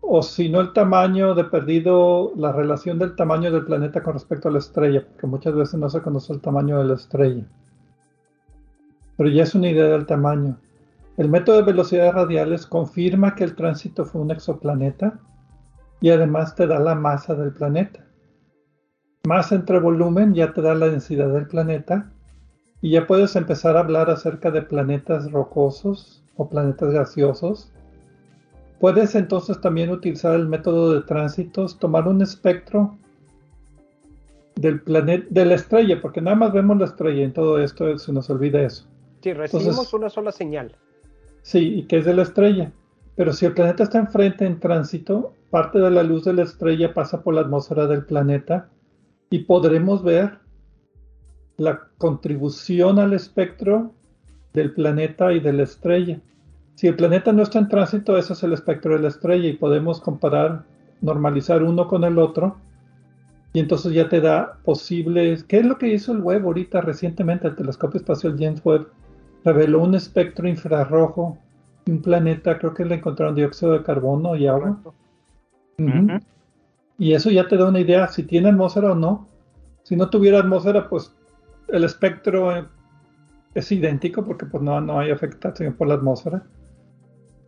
A: O si no el tamaño de perdido, la relación del tamaño del planeta con respecto a la estrella, porque muchas veces no se conoce el tamaño de la estrella. Pero ya es una idea del tamaño. El método de velocidades radiales confirma que el tránsito fue un exoplaneta y además te da la masa del planeta. Masa entre volumen ya te da la densidad del planeta y ya puedes empezar a hablar acerca de planetas rocosos o planetas gaseosos. Puedes entonces también utilizar el método de tránsitos, tomar un espectro del planeta, de la estrella, porque nada más vemos la estrella en todo esto, se nos olvida eso.
B: Sí, recibimos una sola señal.
A: Sí, y que es de la estrella. Pero si el planeta está enfrente en tránsito, parte de la luz de la estrella pasa por la atmósfera del planeta y podremos ver la contribución al espectro del planeta y de la estrella. Si el planeta no está en tránsito, ese es el espectro de la estrella y podemos comparar, normalizar uno con el otro. Y entonces ya te da posibles... ¿Qué es lo que hizo el Webb ahorita recientemente? El telescopio espacial James Webb reveló un espectro infrarrojo un planeta, creo que le encontraron dióxido de carbono y agua. Y eso ya te da una idea si tiene atmósfera o no. Si no tuviera atmósfera, pues el espectro es idéntico porque pues no, no hay afectación por la atmósfera.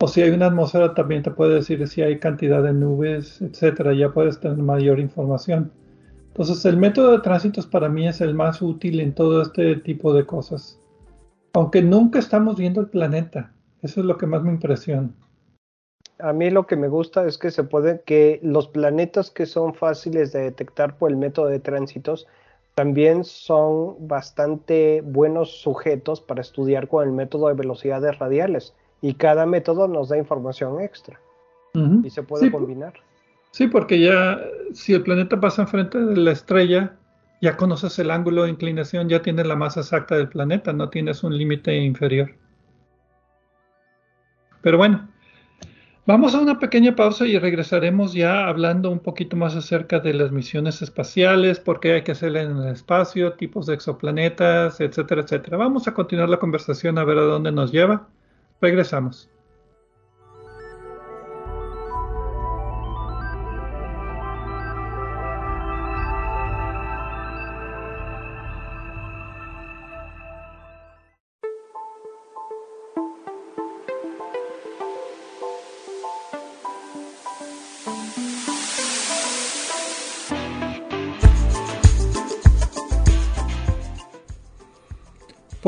A: O si hay una atmósfera también te puede decir si hay cantidad de nubes, etcétera, ya puedes tener mayor información. Entonces el método de tránsitos para mí es el más útil en todo este tipo de cosas. Aunque nunca estamos viendo el planeta. Eso es lo que más me impresiona.
B: A mí lo que me gusta es que se puede que los planetas que son fáciles de detectar por el método de tránsitos también son bastante buenos sujetos para estudiar con el método de velocidades radiales y cada método nos da información extra y se puede combinar.
A: Sí, porque ya si el planeta pasa enfrente de la estrella, ya conoces el ángulo de inclinación, ya tienes la masa exacta del planeta, no tienes un límite inferior. Pero bueno, Vamos a una pequeña pausa y regresaremos ya hablando un poquito más acerca de las misiones espaciales, por qué hay que hacerlas en el espacio, tipos de exoplanetas, etcétera, etcétera. Vamos a continuar la conversación a ver a dónde nos lleva. Regresamos.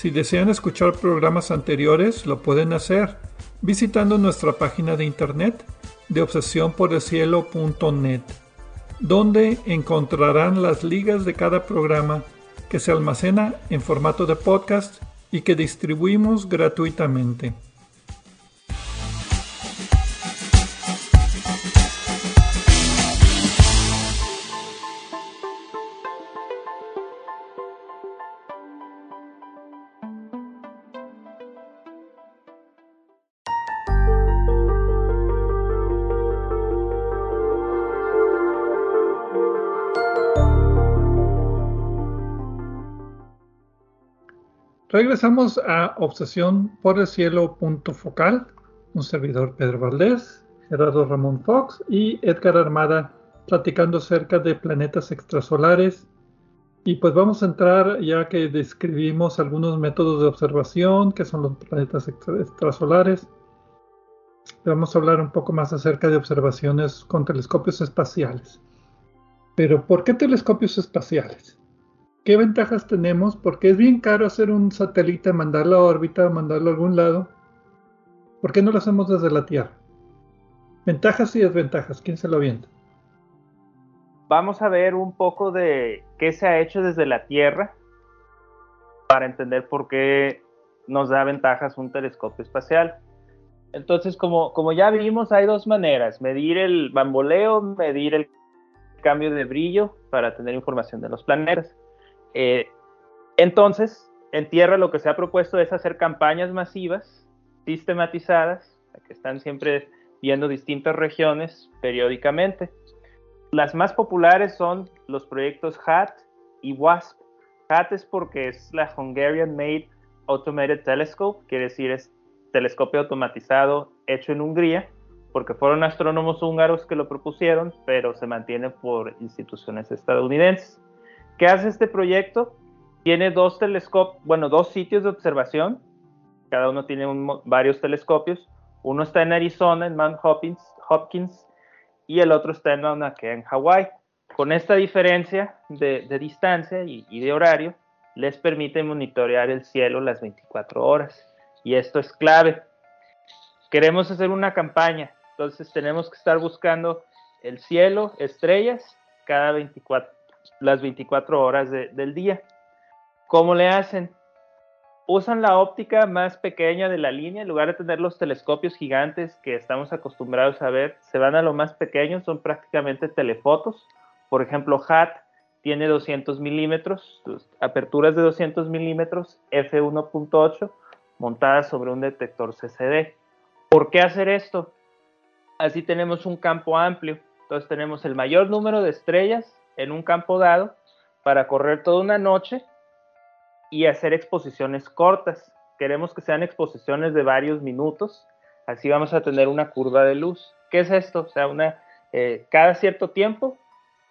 A: Si desean escuchar programas anteriores, lo pueden hacer visitando nuestra página de internet de obsesiónporelcielo.net, donde encontrarán las ligas de cada programa que se almacena en formato de podcast y que distribuimos gratuitamente. Regresamos a Obsesión por el Cielo punto focal, un servidor Pedro Valdés, Gerardo Ramón Fox y Edgar Armada platicando acerca de planetas extrasolares. Y pues vamos a entrar ya que describimos algunos métodos de observación, que son los planetas extrasolares. Vamos a hablar un poco más acerca de observaciones con telescopios espaciales. Pero ¿por qué telescopios espaciales? ¿Qué ventajas tenemos? Porque es bien caro hacer un satélite, mandarlo a órbita, mandarlo a algún lado. ¿Por qué no lo hacemos desde la Tierra? Ventajas y desventajas, ¿quién se lo viene?
C: Vamos a ver un poco de qué se ha hecho desde la Tierra para entender por qué nos da ventajas un telescopio espacial. Entonces, como, como ya vimos, hay dos maneras, medir el bamboleo, medir el cambio de brillo para tener información de los planetas. Eh, entonces, en tierra lo que se ha propuesto es hacer campañas masivas, sistematizadas, que están siempre viendo distintas regiones periódicamente. Las más populares son los proyectos HAT y WASP. HAT es porque es la Hungarian Made Automated Telescope, quiere decir es telescopio automatizado hecho en Hungría, porque fueron astrónomos húngaros que lo propusieron, pero se mantiene por instituciones estadounidenses. ¿Qué hace este proyecto? Tiene dos telescopios, bueno, dos sitios de observación. Cada uno tiene varios telescopios. Uno está en Arizona, en Mount Hopkins, y el otro está en Mauna en Hawái. Con esta diferencia de, distancia y, y de horario, les permite monitorear el cielo las 24 horas. Y esto es clave. Queremos hacer una campaña, entonces tenemos que estar buscando el cielo, estrellas, cada 24, las 24 horas del día. ¿Cómo le hacen? Usan la óptica más pequeña de la línea, en lugar de tener los telescopios gigantes que estamos acostumbrados a ver, se van a lo más pequeño, son prácticamente telefotos. Por ejemplo, HAT tiene 200 milímetros, aperturas de 200 milímetros, f1.8, montadas sobre un detector CCD. ¿Por qué hacer esto? Así tenemos un campo amplio. Entonces tenemos el mayor número de estrellas en un campo dado para correr toda una noche y hacer exposiciones cortas. Queremos que sean exposiciones de varios minutos, así vamos a tener una curva de luz. ¿Qué es esto? O sea, una, eh, cada cierto tiempo,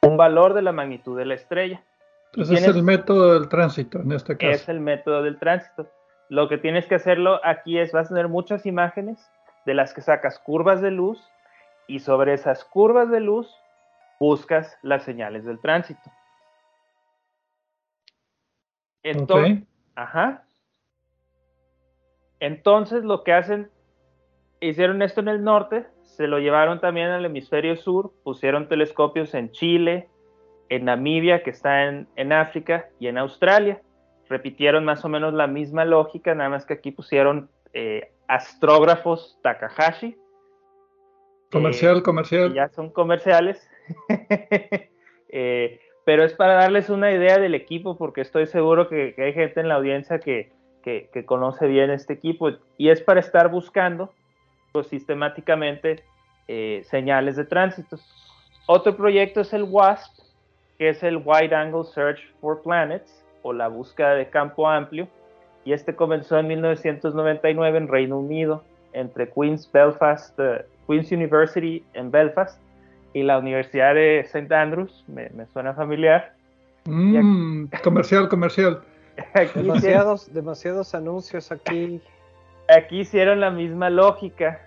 C: un valor de la magnitud de la estrella.
A: Entonces es el método del tránsito en este caso.
C: Es el método del tránsito. Lo que tienes que hacerlo aquí es, vas a tener muchas imágenes de las que sacas curvas de luz y sobre esas curvas de luz buscas las señales del tránsito. Entonces, ajá. Entonces lo que hacen, hicieron esto en el norte, se lo llevaron también al hemisferio sur, pusieron telescopios en Chile, en Namibia, que está en, África, y en Australia. Repitieron más o menos la misma lógica, nada más que aquí pusieron eh, astrógrafos Takahashi.
A: Comercial, comercial.
C: Ya son comerciales. <laughs> Eh, pero es para darles una idea del equipo, porque estoy seguro que, hay gente en la audiencia que, conoce bien este equipo y es para estar buscando pues, sistemáticamente eh, señales de tránsito. Otro proyecto es el WASP, que es el Wide Angle Search for Planets, o la búsqueda de campo amplio, y este comenzó en 1999 en Reino Unido, entre Queen's, Belfast, eh, Queen's University en Belfast y la Universidad de St. Andrews, me, suena familiar.
A: Mm, comercial, comercial. <laughs>
B: demasiados, demasiados anuncios aquí.
C: Aquí hicieron la misma lógica.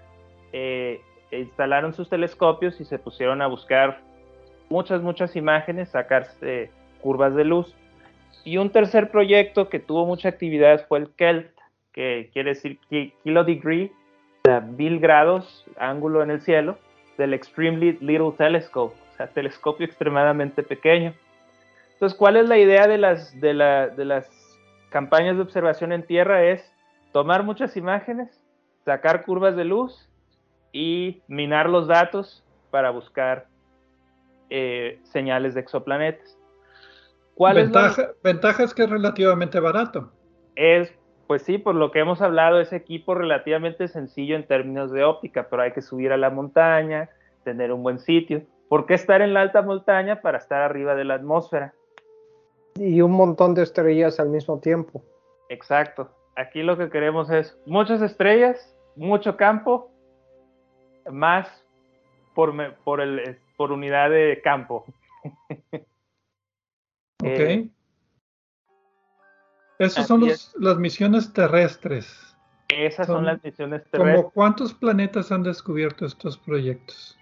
C: Eh, instalaron sus telescopios y se pusieron a buscar muchas, muchas imágenes, sacarse curvas de luz. Y un tercer proyecto que tuvo mucha actividad fue el KELT, que quiere decir kilo degree, mil grados, ángulo en el cielo, del Extremely Little Telescope, o sea, telescopio extremadamente pequeño. Entonces, ¿cuál es la idea de las, de, de las campañas de observación en tierra? Es tomar muchas imágenes, sacar curvas de luz y minar los datos para buscar eh, señales de exoplanetas.
A: ¿Cuál ventaja, es la... ventaja es que es relativamente barato.
C: Es, pues sí, por lo que hemos hablado, es equipo relativamente sencillo en términos de óptica, pero hay que subir a la montaña, tener un buen sitio. ¿Por qué estar en la alta montaña? Para estar arriba de la atmósfera.
B: Y un montón de estrellas al mismo tiempo.
C: Exacto. Aquí lo que queremos es muchas estrellas, mucho campo, más por, por el por unidad de campo. <laughs>
A: ok. Eh, Esas son las misiones terrestres.
C: Esas son, las misiones terrestres.
A: ¿Cómo cuántos planetas han descubierto estos proyectos?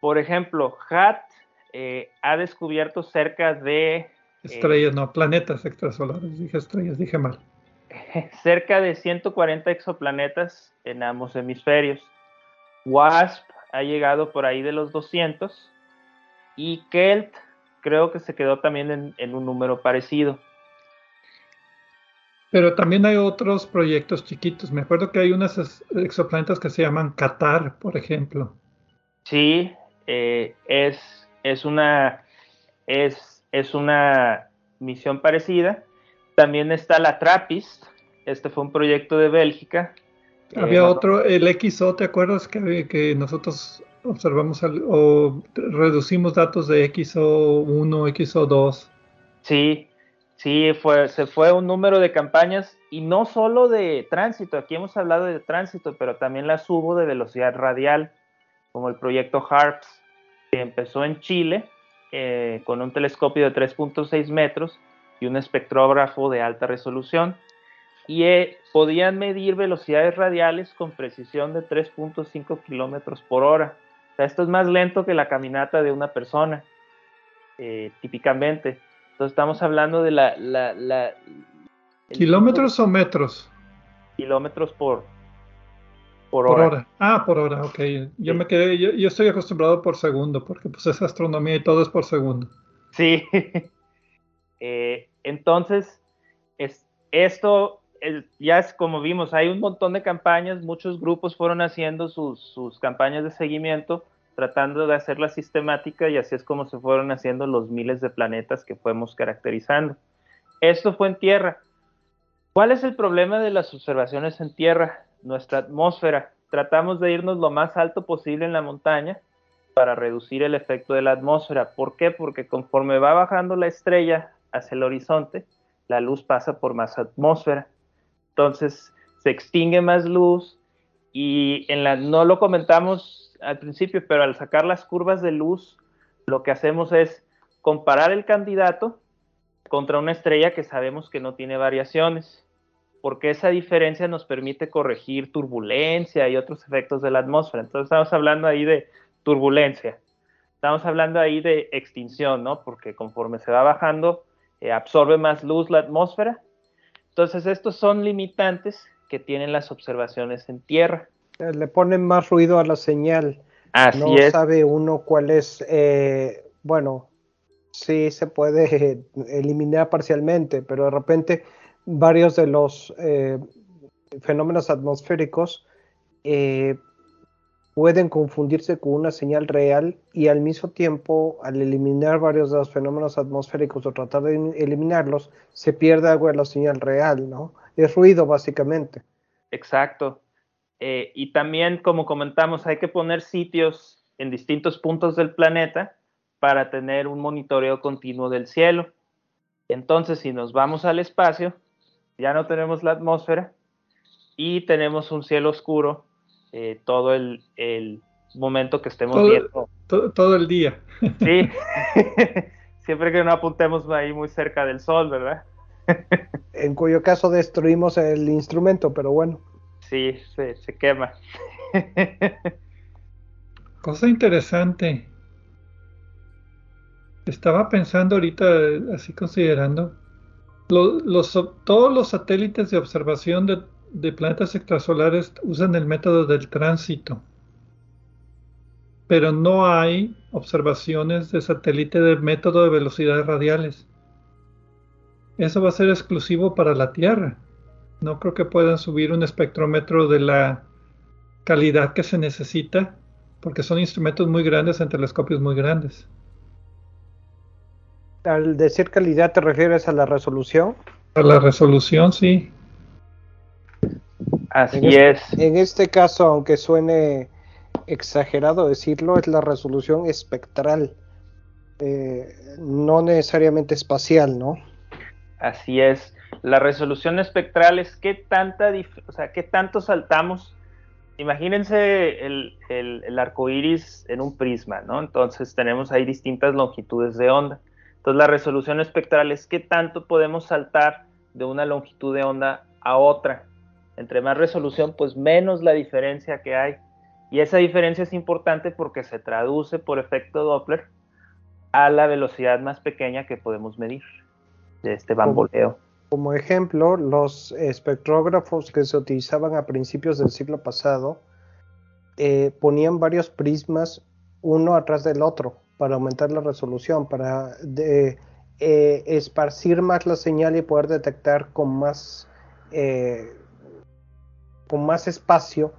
C: Por ejemplo, HAT eh, ha descubierto cerca de... Eh,
A: estrellas, no, planetas extrasolares, dije estrellas, dije mal. <laughs>
C: Cerca de 140 exoplanetas en ambos hemisferios. WASP ha llegado por ahí de los 200 y Kelt creo que se quedó también en, un número parecido.
A: Pero también hay otros proyectos chiquitos. Me acuerdo que hay unas exoplanetas que se llaman Qatar, por ejemplo.
C: Sí, eh, es, es, una, es, es una misión parecida. También está la TRAPPIST. Este fue un proyecto de Bélgica.
A: Había eh, otro, el XO, ¿te acuerdas que, que nosotros observamos o reducimos datos de XO1, XO2.
C: Sí, sí, fue, se fue un número de campañas y no solo de tránsito, aquí hemos hablado de tránsito, pero también las hubo de velocidad radial, como el proyecto HARPS, que empezó en Chile eh, con un telescopio de 3.6 metros y un espectrógrafo de alta resolución y eh, podían medir velocidades radiales con precisión de 3.5 kilómetros por hora esto es más lento que la caminata de una persona, eh, típicamente. Entonces estamos hablando de la...
A: ¿Kilómetros o metros?
C: Kilómetros por,
A: por, hora. Ah, por hora, ok. Yo me quedé, yo, estoy acostumbrado por segundo, porque pues es astronomía y todo es por segundo.
C: Sí. <laughs> Eh, entonces, es, esto ya es como vimos, hay un montón de campañas, muchos grupos fueron haciendo sus, sus campañas de seguimiento tratando de hacerla sistemática y así es como se fueron haciendo los miles de planetas que fuimos caracterizando. Esto fue en Tierra. ¿Cuál es el problema de las observaciones en Tierra? Nuestra atmósfera. Tratamos de irnos lo más alto posible en la montaña para reducir el efecto de la atmósfera. ¿Por qué? Porque conforme va bajando la estrella hacia el horizonte, la luz pasa por más atmósfera. Entonces se extingue más luz y en la, no lo comentamos al principio, pero al sacar las curvas de luz, lo que hacemos es comparar el candidato contra una estrella que sabemos que no tiene variaciones, porque esa diferencia nos permite corregir turbulencia y otros efectos de la atmósfera. Entonces estamos hablando ahí de turbulencia, estamos hablando ahí de extinción, ¿no? Porque conforme se va bajando, eh, absorbe más luz la atmósfera. Entonces estos son limitantes que tienen las observaciones en tierra.
B: Eh, le ponen más ruido a la señal. Así no sabe uno cuál es, eh, bueno, sí se puede <laughs> eliminar parcialmente, pero de repente varios de los eh, fenómenos atmosféricos pueden confundirse con una señal real y al mismo tiempo, al eliminar varios de los fenómenos atmosféricos o tratar de eliminarlos, se pierde algo de la señal real, ¿no? Es ruido básicamente.
C: Exacto. Eh, y también, como comentamos, hay que poner sitios en distintos puntos del planeta para tener un monitoreo continuo del cielo. Entonces, si nos vamos al espacio, ya no tenemos la atmósfera y tenemos un cielo oscuro eh, todo el, momento que estemos viendo.
A: Todo, el día.
C: Sí, <laughs> <laughs> siempre que no apuntemos ahí muy cerca del sol, ¿verdad? <laughs>
B: en cuyo caso destruimos el instrumento, pero bueno.
C: Sí, se, quema. <laughs>
A: Cosa interesante. Estaba pensando ahorita, así considerando, los, todos los satélites de observación de, de planetas extrasolares usan el método del tránsito, pero no hay observaciones de satélite de método de velocidades radiales. Eso va a ser exclusivo para la Tierra. No creo que puedan subir un espectrómetro de la calidad que se necesita, porque son instrumentos muy grandes en telescopios muy grandes.
B: Al decir calidad, ¿te refieres a la resolución?
A: A la resolución, sí.
C: Así es.
B: en este caso, aunque suene exagerado decirlo, es la resolución espectral, eh, no necesariamente espacial, ¿no?
C: Así es. La resolución espectral es qué tanto saltamos. Imagínense el, el, el arco iris en un prisma, ¿no? Entonces tenemos ahí distintas longitudes de onda. Entonces la resolución espectral es qué tanto podemos saltar de una longitud de onda a otra. Entre más resolución, pues menos la diferencia que hay. Y esa diferencia es importante porque se traduce por efecto Doppler a la velocidad más pequeña que podemos medir de este bamboleo.
B: Como, ejemplo, los espectrógrafos que se utilizaban a principios del siglo pasado eh, ponían varios prismas uno atrás del otro para aumentar la resolución, para eh, esparcir más la señal y poder detectar con más, eh, con más espacio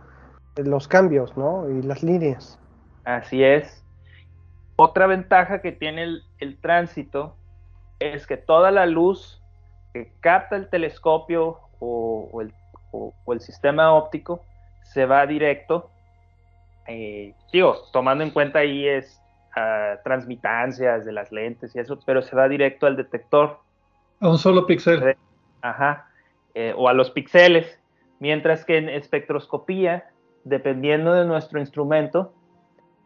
B: los cambios ¿no? y las líneas.
C: Así es. Otra ventaja que tiene el, tránsito es que toda la luz que capta el telescopio o, el, sistema óptico se va directo. Eh, digo, tomando en cuenta ahí es transmitancias de las lentes y eso, pero se va directo al detector.
A: A un solo píxel.
C: Ajá. Eh, o a los píxeles. Mientras que en espectroscopía, dependiendo de nuestro instrumento,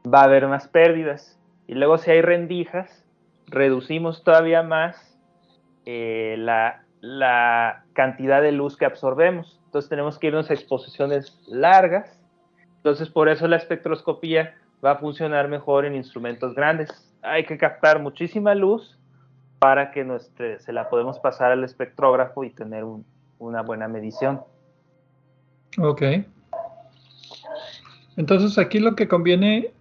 C: va a haber más pérdidas. Y luego si hay rendijas, reducimos todavía más eh, la, cantidad de luz que absorbemos. Entonces tenemos que irnos a exposiciones largas. Entonces por eso la espectroscopía va a funcionar mejor en instrumentos grandes. Hay que captar muchísima luz para que se la podemos pasar al espectrógrafo y tener una buena medición.
A: Ok. Entonces aquí lo que conviene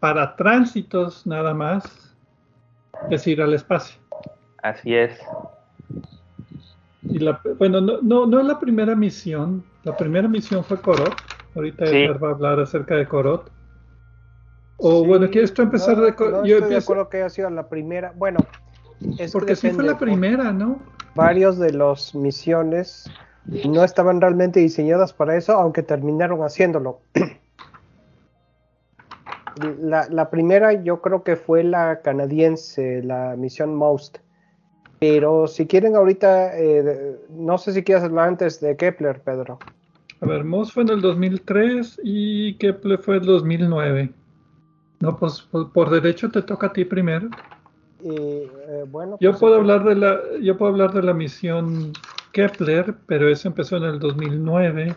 A: para tránsitos nada más es ir al espacio.
C: Así es.
A: Y la, bueno, no, no, es la primera misión. La primera misión fue Corot. Ahorita va a hablar acerca de Corot. O bueno, ¿quieres tú empezar de
B: no Yo estoy de acuerdo que ha sido la primera. Bueno,
A: es porque sí fue la primera, ¿no?
B: Varios de los misiones no estaban realmente diseñadas para eso, aunque terminaron haciéndolo. <clears throat> La, la, primera yo creo que fue la canadiense, la misión MOST. Pero si quieren ahorita, eh, no sé si quieres hablar antes de Kepler, Pedro.
A: A ver, MOST fue en el 2003 y Kepler fue en el 2009. No, pues por, derecho te toca a ti primero.
B: Eh, bueno,
A: yo pues, puedo hablar de la, yo puedo hablar de la misión Kepler, pero eso empezó en el 2009.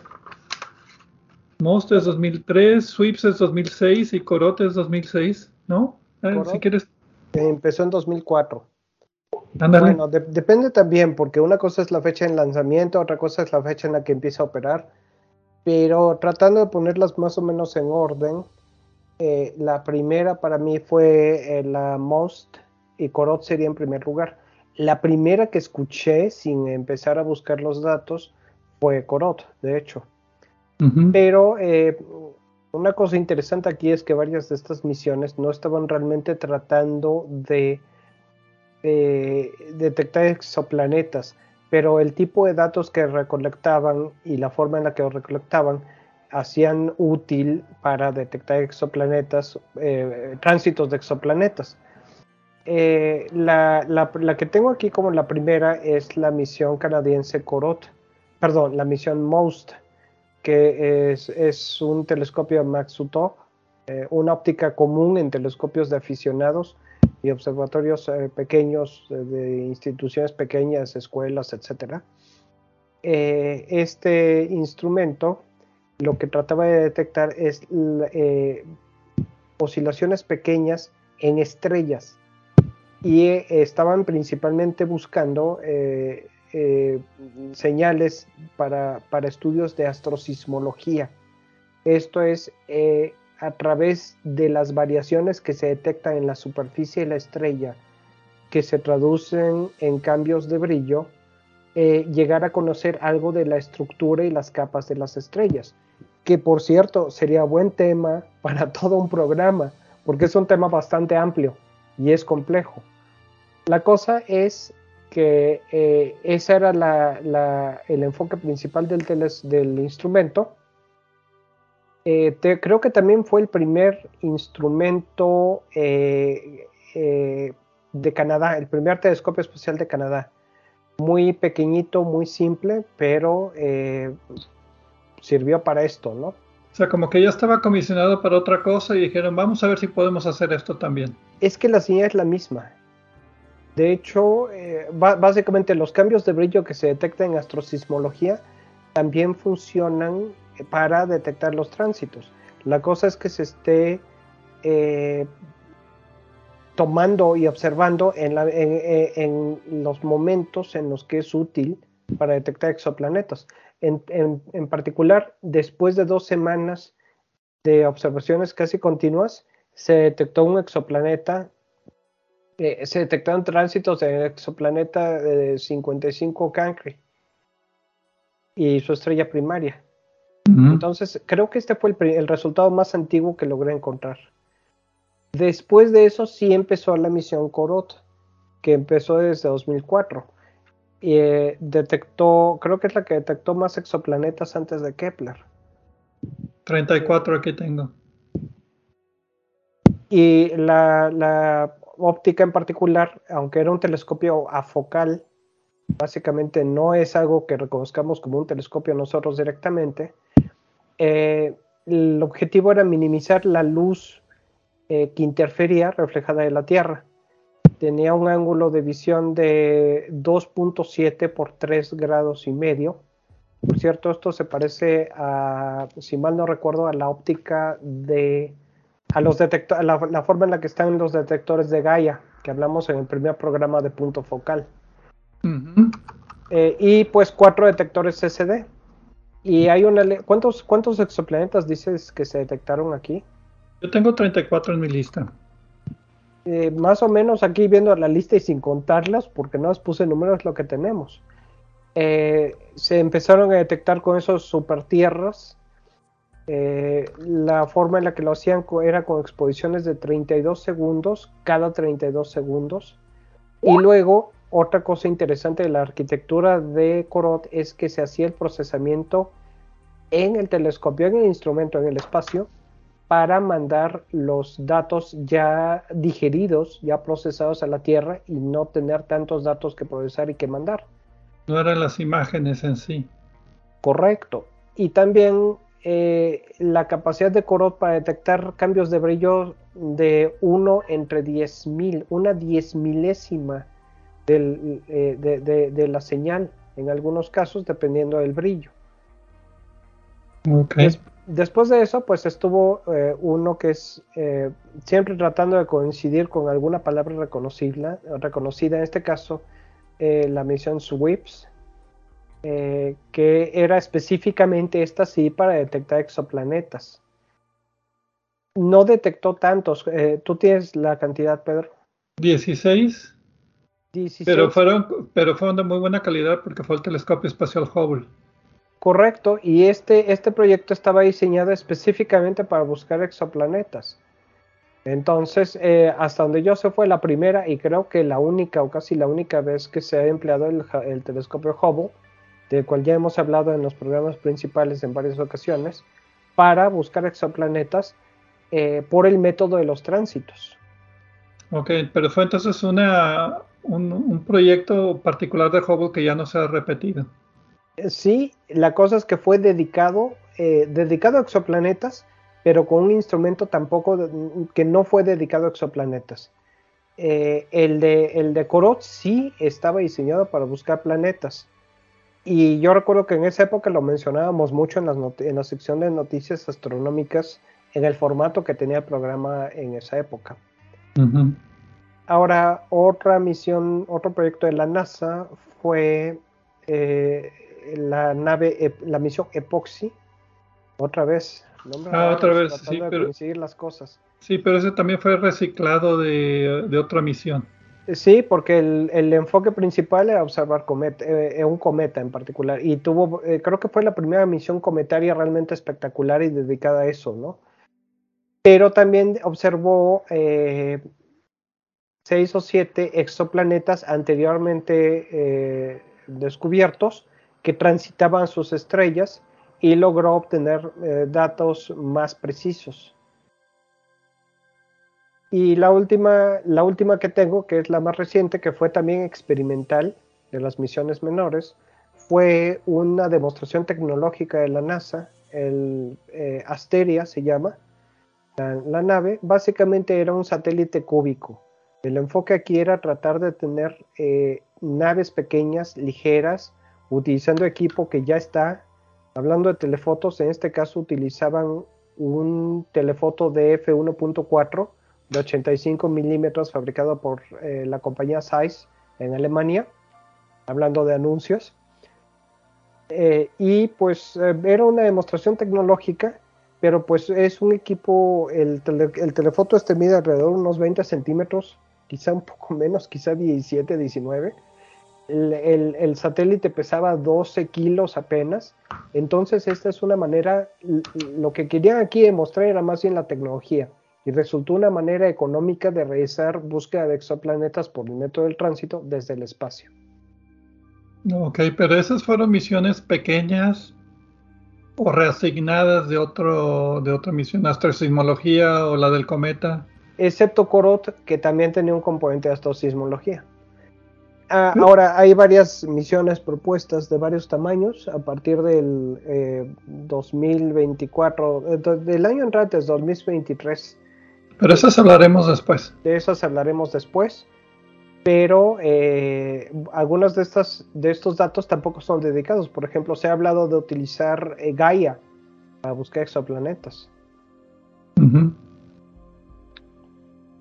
A: Most es 2003, Sweeps es 2006 y Corot es 2006, ¿no? si quieres.
B: Empezó en 2004. Bueno, depende también, porque una cosa es la fecha de lanzamiento, otra cosa es la fecha en la que empieza a operar. Pero tratando de ponerlas más o menos en orden, eh, la primera para mí fue eh, la Most y Corot sería en primer lugar. La primera que escuché sin empezar a buscar los datos fue Corot, de hecho. Pero eh, una cosa interesante aquí es que varias de estas misiones no estaban realmente tratando de detectar exoplanetas, pero el tipo de datos que recolectaban y la forma en la que los recolectaban hacían útil para detectar exoplanetas, eh, tránsitos de exoplanetas. eh, la, que tengo aquí como la primera es la misión canadiense Corot, perdón, la misión MOST, que es, un telescopio Maxutop, eh, una óptica común en telescopios de aficionados y observatorios eh, pequeños de instituciones pequeñas, escuelas, etc. este instrumento lo que trataba de detectar es oscilaciones pequeñas en estrellas y eh, estaban principalmente buscando eh, eh, señales para, estudios de astrosismología. Esto es a través de las variaciones que se detectan en la superficie de la estrella, que se traducen en cambios de brillo, llegar a conocer algo de la estructura y las capas de las estrellas, que por cierto sería buen tema <laughs> para todo un programa, porque es un tema bastante amplio y es complejo. La cosa es que eh, ese era el enfoque principal del, del instrumento. Eh, creo que también fue el primer instrumento eh, de Canadá, el primer telescopio espacial de Canadá. Muy pequeñito, muy simple, pero sirvió para esto, ¿no?
A: O sea, como que ya estaba comisionado para otra cosa y dijeron, vamos a ver si podemos hacer esto también.
B: Es que la señal es la misma. De hecho, eh, básicamente los cambios de brillo que se detectan en astrosismología también funcionan para detectar los tránsitos. La cosa es que se esté eh, tomando y observando en, los momentos en los que es útil para detectar exoplanetas. En, particular, después de dos semanas de observaciones casi continuas, se detectó un exoplaneta eh, se detectaron tránsitos de exoplaneta de 55 Cancri y su estrella primaria. Entonces, creo que este fue el, resultado más antiguo que logré encontrar. Después de eso, sí empezó la misión Corot, que empezó desde 2004. Y eh, detectó, creo que es la que detectó más exoplanetas antes de Kepler.
A: 34 aquí tengo.
B: Y la, la óptica en particular, aunque era un telescopio afocal, básicamente no es algo que reconozcamos como un telescopio nosotros directamente, eh, el objetivo era minimizar la luz eh, que interfería reflejada de la Tierra. Tenía un ángulo de visión de 2.7 por 3 grados y medio. Por cierto, esto se parece a, si mal no recuerdo, a la óptica de a los detectores, la, forma en la que están los detectores de Gaia, que hablamos en el primer programa de punto focal. Eh, y pues cuatro detectores CCD. Y hay una. ¿Cuántos, ¿Cuántos exoplanetas dices que se detectaron aquí?
A: Yo tengo 34 en mi lista.
B: Eh, más o menos aquí viendo la lista y sin contarlas, porque no os puse números lo que tenemos. Eh, se empezaron a detectar con esos supertierras eh, la forma en la que lo hacían era con exposiciones de 32 segundos cada 32 segundos. Y luego, otra cosa interesante de la arquitectura de Corot es que se hacía el procesamiento en el telescopio, en el instrumento, en el espacio, para mandar los datos ya digeridos, ya procesados a la Tierra y no tener tantos datos que procesar y que mandar.
A: No eran las imágenes en sí.
B: Correcto. Y también eh, la capacidad de Corot para detectar cambios de brillo de 1 entre 10.000, una diez milésima eh, de, la señal, en algunos casos dependiendo del brillo. después de eso, pues estuvo eh, uno que es siempre tratando de coincidir con alguna palabra reconocible, reconocida, en este caso la misión SWIPS, eh, que era específicamente esta sí para detectar exoplanetas. No detectó tantos. Eh, ¿Tú tienes la cantidad, Pedro?
A: 16. Pero, fueron, pero fueron de muy buena calidad porque fue el telescopio espacial Hubble.
B: Correcto, y este, este proyecto estaba diseñado específicamente para buscar exoplanetas. Entonces, eh, hasta donde yo sé fue la primera y creo que la única o casi la única vez que se ha empleado el telescopio Hubble del cual ya hemos hablado en los programas principales en varias ocasiones, para buscar exoplanetas eh, por el método de los tránsitos.
A: Ok, pero fue entonces una, un, proyecto particular de Hubble que ya no se ha repetido.
B: Eh, sí, la cosa es que fue dedicado, eh, dedicado a exoplanetas, pero con un instrumento tampoco que no fue dedicado a exoplanetas. Eh, el, de, el de Korot sí estaba diseñado para buscar planetas. Y yo recuerdo que en esa época lo mencionábamos mucho en, las en la sección de noticias astronómicas en el formato que tenía el programa en esa época. Ahora, otra misión, otro proyecto de la NASA fue eh, la nave, la misión Epoxy. Otra vez.
A: Ah, otra vez, sí, pero,
B: las cosas.
A: Sí, pero ese también fue reciclado de, otra misión.
B: Sí, porque el, enfoque principal era observar cometa, eh, un cometa en particular. Y tuvo, eh, creo que fue la primera misión cometaria realmente espectacular y dedicada a eso, ¿no? Pero también observó eh, seis o siete exoplanetas anteriormente descubiertos que transitaban sus estrellas y logró obtener datos más precisos. Y la última, la última que tengo, que es la más reciente, que fue también experimental de las misiones menores, fue una demostración tecnológica de la NASA, el eh, Asteria se llama, la, nave, básicamente era un satélite cúbico. El enfoque aquí era tratar de tener eh, naves pequeñas, ligeras, utilizando equipo que ya está, hablando de telefotos, en este caso utilizaban un telefoto de F1.4 de 85 milímetros fabricado por eh, la compañía Zeiss en Alemania, hablando de anuncios. Eh, y pues era una demostración tecnológica, pero pues es un equipo, el, telefoto este mide alrededor de unos 20 centímetros, quizá un poco <laughs> menos, quizá 17, 19. El, el, satélite pesaba 12 kilos apenas. Entonces, esta es una manera, lo que querían aquí demostrar era más bien la tecnología y resultó una manera económica de realizar búsqueda de exoplanetas por el método del tránsito desde el espacio.
A: Ok, pero esas fueron misiones pequeñas o reasignadas de, otro, de otra misión, astrosismología o la del cometa.
B: Excepto Corot, que también tenía un componente de astrosismología. Ah, ahora, hay varias misiones propuestas de varios tamaños a partir del 2024, eh, eh, del año entrante, 2023
A: pero esas hablaremos después.
B: De esas hablaremos después. Pero eh, algunos de, estas, de estos datos tampoco son dedicados. Por ejemplo, se ha hablado de utilizar eh, Gaia para buscar exoplanetas.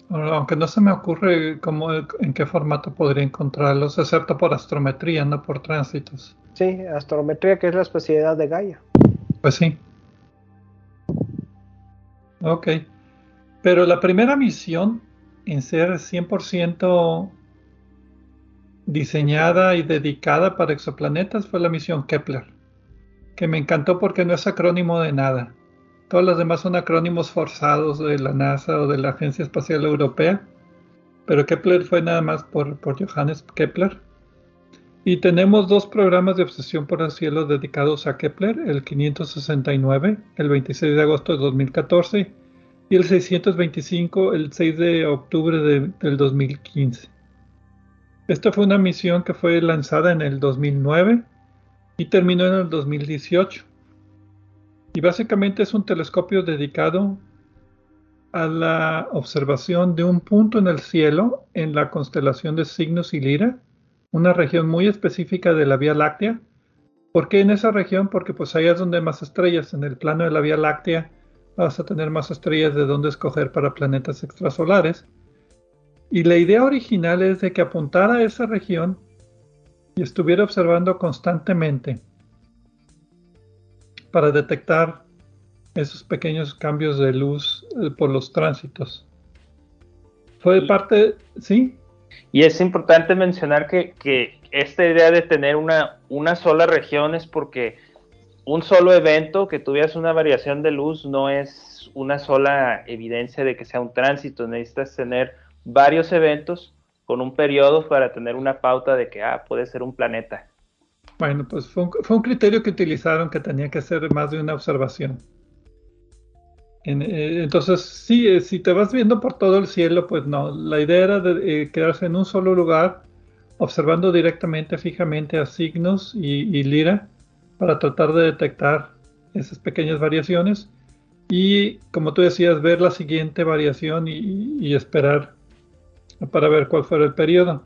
A: Aunque no se me ocurre cómo, en qué formato podría encontrarlos, excepto por astrometría, no por tránsitos.
B: Sí, astrometría, que es la especialidad de Gaia.
A: Pues sí. Ok. Pero la primera misión en ser 100% diseñada y dedicada para exoplanetas fue la misión Kepler, que me encantó porque no es acrónimo de nada. Todas las demás son acrónimos forzados de la NASA o de la Agencia Espacial Europea, pero Kepler fue nada más por, Johannes Kepler. Y tenemos dos programas de obsesión por el cielo dedicados a Kepler, el 569, el 26 de agosto de 2014, y el 625 el 6 de octubre del 2015. Esta fue una misión que fue lanzada en el 2009 y terminó en el 2018. Y básicamente es un telescopio dedicado a la observación de un punto en el cielo en la constelación de Cygnus y Lira, una región muy específica de la Vía Láctea. ¿Por qué en esa región? Porque pues ahí es donde hay más estrellas, en el plano de la Vía Láctea vas a tener más estrellas de dónde escoger para planetas extrasolares. Y la idea original es de que apuntara a esa región y estuviera observando constantemente para detectar esos pequeños cambios de luz eh, por los tránsitos. Fue parte, ¿sí?
C: Y es importante mencionar que, que, esta idea de tener una, una sola región es porque un solo evento que tuvieras una variación de luz no es una sola evidencia de que sea un tránsito, necesitas tener varios eventos con un periodo para tener una pauta de que ah, puede ser un planeta.
A: Bueno, pues fue un, criterio que utilizaron que tenía que ser más de una observación. Eh, entonces, sí, eh, si te vas viendo por todo el cielo, pues no, la idea era de, eh, quedarse en un solo lugar, observando directamente, fijamente a signos y, lira para tratar de detectar esas pequeñas variaciones y, como tú decías, ver la siguiente variación y, esperar para ver cuál fuera el periodo.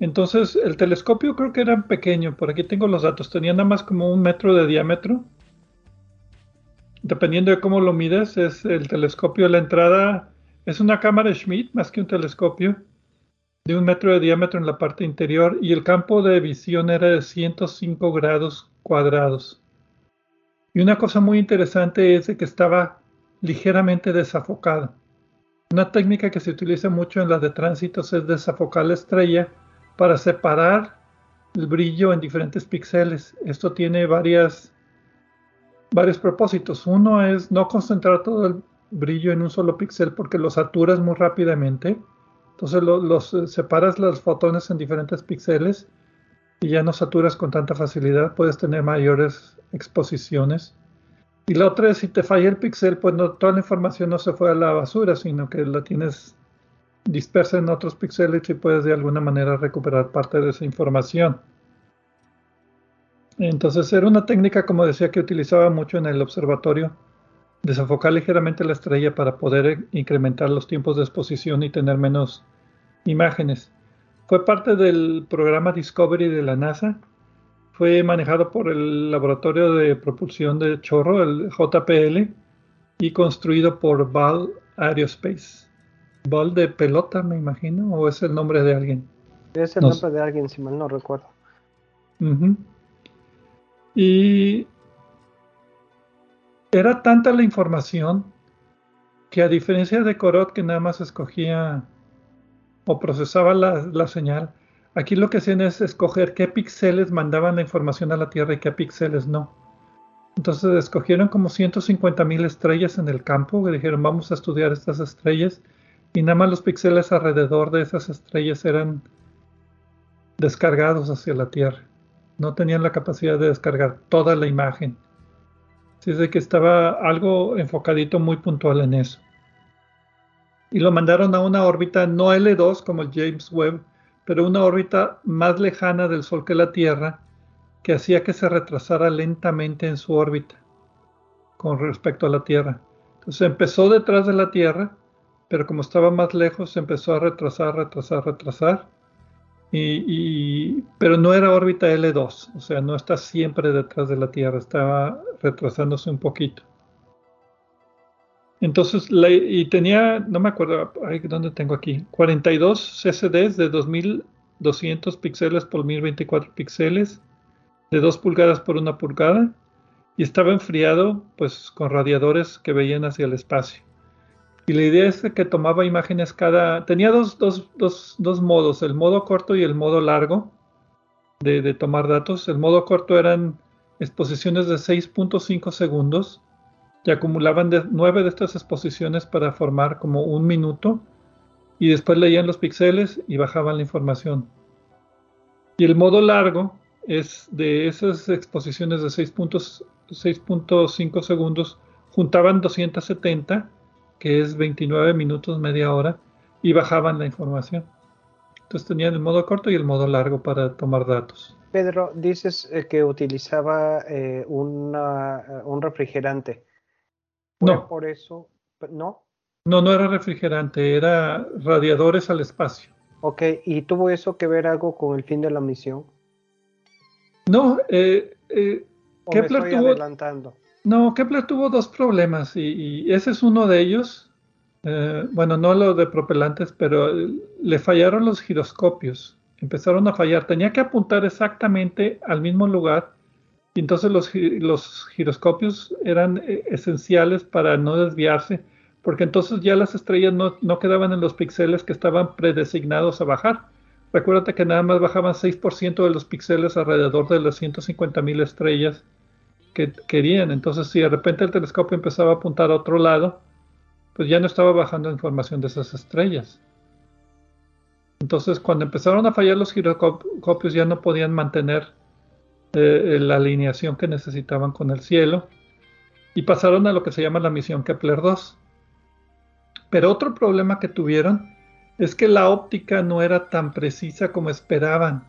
A: Entonces, el telescopio creo que era pequeño, por aquí tengo los datos, tenía nada más como un metro de diámetro dependiendo de cómo lo mides, es el telescopio. La entrada es una cámara Schmidt más que un telescopio de un metro de diámetro en la parte interior y el campo de visión era de 105 grados cuadrados. Y una cosa muy interesante es que estaba ligeramente desafocado. Una técnica que se utiliza mucho en las de tránsitos es desafocar la estrella para separar el brillo en diferentes píxeles. Esto tiene varias varios propósitos. Uno es no concentrar todo el brillo en un solo píxel porque lo saturas muy rápidamente. Entonces los eh, separas los fotones en diferentes píxeles y ya no saturas con tanta facilidad. Puedes tener mayores exposiciones. Y la otra es si te falla el píxel, pues no, toda la información no se fue a la basura, sino que la tienes dispersa en otros píxeles y puedes de alguna manera recuperar parte de esa información. Entonces era una técnica, como decía, que utilizaba mucho en el observatorio, desenfocar ligeramente la estrella para poder incrementar los tiempos de exposición y tener menos imágenes. Fue parte del programa Discovery de la NASA. Fue manejado por el Laboratorio de Propulsión de Chorro, el JPL, y construido por Ball Aerospace. Ball de pelota, me imagino, o es el nombre de alguien.
B: Es el nombre de alguien, si mal no recuerdo.
A: Y era tanta la información que a diferencia de Corot que nada más escogía o procesaba la, señal, aquí lo que hacían es escoger qué píxeles mandaban la información a la Tierra y qué píxeles no. Entonces escogieron como 150 mil estrellas en el campo que dijeron vamos a estudiar estas estrellas y nada más los píxeles alrededor de esas estrellas eran descargados hacia la Tierra no tenían la capacidad de descargar toda la imagen. Así es de que estaba algo enfocadito muy puntual en eso. Y lo mandaron a una órbita no L2 como el James Webb, pero una órbita más lejana del Sol que la Tierra, que hacía que se retrasara lentamente en su órbita con respecto a la Tierra. Entonces empezó detrás de la Tierra, pero como estaba más lejos, empezó a retrasar, retrasar, retrasar, y, pero no era órbita L2, o sea, no está siempre detrás de la Tierra, estaba retrasándose un poquito. Entonces, y tenía, no me acuerdo, ¿dónde tengo aquí? 42 CCDs de 2200 píxeles por 1024 píxeles, de 2 pulgadas por 1 pulgada, y estaba enfriado pues con radiadores que veían hacia el espacio. Y la idea es que tomaba imágenes cada... Tenía dos, modos, el modo corto y el modo largo de, tomar datos. El modo corto eran exposiciones de 6.5 segundos y acumulaban de, nueve de estas exposiciones para formar como un minuto y después leían los píxeles y bajaban la información. Y el modo largo es de esas exposiciones de 6.5 segundos, juntaban 270 que es 29 minutos, media hora, y bajaban la información. Entonces tenían el modo corto y el modo largo para tomar datos.
B: Pedro, dices eh, que utilizaba eh, un refrigerante.
A: No.
B: Por eso, ¿no?
A: No, no era refrigerante, era radiadores al espacio.
B: Ok, ¿y tuvo eso que ver algo con el fin de la misión?
A: No, eh, eh Kepler tuvo,
B: adelantando?
A: No, Kepler tuvo dos problemas y, ese es uno de ellos. Eh, bueno, no lo de propelantes, pero le fallaron los giroscopios. Empezaron a fallar. Tenía que apuntar exactamente al mismo lugar y entonces los, giroscopios eran eh, esenciales para no desviarse, porque entonces ya las estrellas no, no quedaban en los píxeles que estaban predesignados a bajar. Recuérdate que nada más bajaban 6% de los píxeles alrededor de las 150.000 estrellas que querían. Entonces, si de repente el telescopio empezaba a apuntar a otro lado, pues ya no estaba bajando información de esas estrellas. Entonces, cuando empezaron a fallar los giroscopios, ya no podían mantener eh, la alineación que necesitaban con el cielo. y pasaron a lo que se llama la misión Kepler 2. Pero otro problema que tuvieron es que la óptica no era tan precisa como esperaban.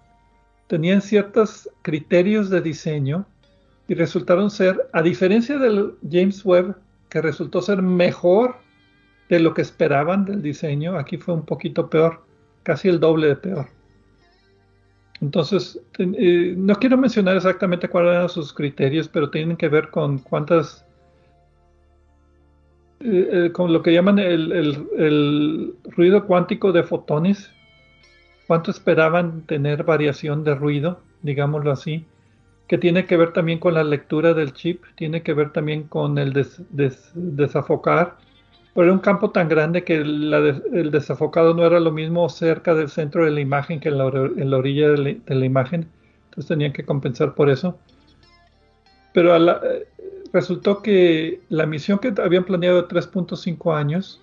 A: Tenían ciertos criterios de diseño y resultaron ser, a diferencia del James Webb, que resultó ser mejor de lo que esperaban del diseño, aquí fue un poquito peor, casi el doble de peor. Entonces, eh, no quiero mencionar exactamente cuáles eran sus criterios, pero tienen que ver con cuántas, eh, eh, con lo que llaman el, el, ruido cuántico de fotones, cuánto esperaban tener variación de ruido, digámoslo así, que tiene que ver también con la lectura del chip, tiene que ver también con el desafocar pero era un campo tan grande que el desafocado no era lo mismo cerca del centro de la imagen que en la, orilla de la, imagen. Entonces tenían que compensar por eso. Pero eh, resultó que la misión que habían planeado de 3.5 años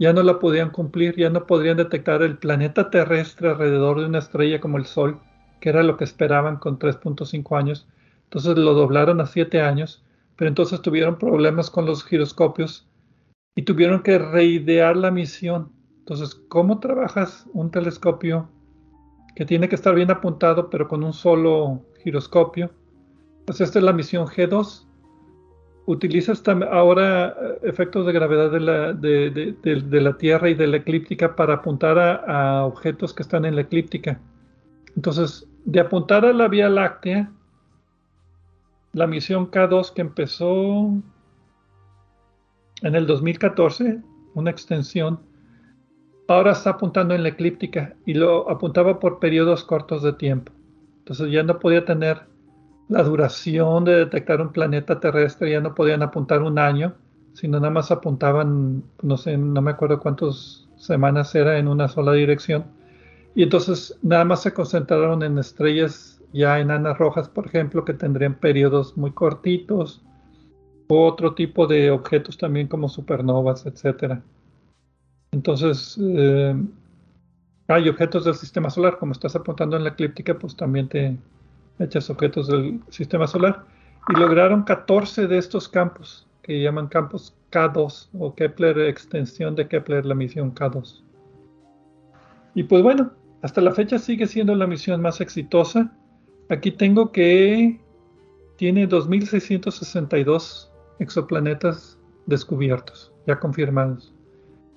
A: ya no la podían cumplir, ya no podrían detectar el planeta terrestre alrededor de una estrella como el Sol, que era lo que esperaban con 3.5 años. Entonces lo doblaron a 7 años, pero entonces tuvieron problemas con los giroscopios y tuvieron que reidear la misión. Entonces, ¿cómo trabajas un telescopio que tiene que estar bien apuntado, pero con un solo giroscopio? Pues esta es la misión G2. Utilizas ahora eh, efectos de gravedad de la, Tierra y de la eclíptica para apuntar a, a objetos que están en la eclíptica. Entonces, de apuntar a la Vía Láctea, la misión K2 que empezó en el 2014, una extensión, ahora está apuntando en la eclíptica y lo apuntaba por periodos cortos de tiempo. Entonces ya no podía tener la duración de detectar un planeta terrestre, ya no podían apuntar un año, sino nada más apuntaban, no sé, no me acuerdo cuántas semanas era en una sola dirección. Y entonces nada más se concentraron en estrellas ya enanas rojas, por ejemplo, que tendrían periodos muy cortitos, otro tipo de objetos también como supernovas, etcétera. Entonces, eh, hay objetos del sistema solar, como estás apuntando en la eclíptica, pues también te echas objetos del sistema solar. Y lograron 14 de estos campos, que llaman campos K2 o Kepler, extensión de Kepler, la misión K2. Y pues bueno, hasta la fecha sigue siendo la misión más exitosa. Aquí tengo que tiene 2.662 exoplanetas descubiertos, ya confirmados.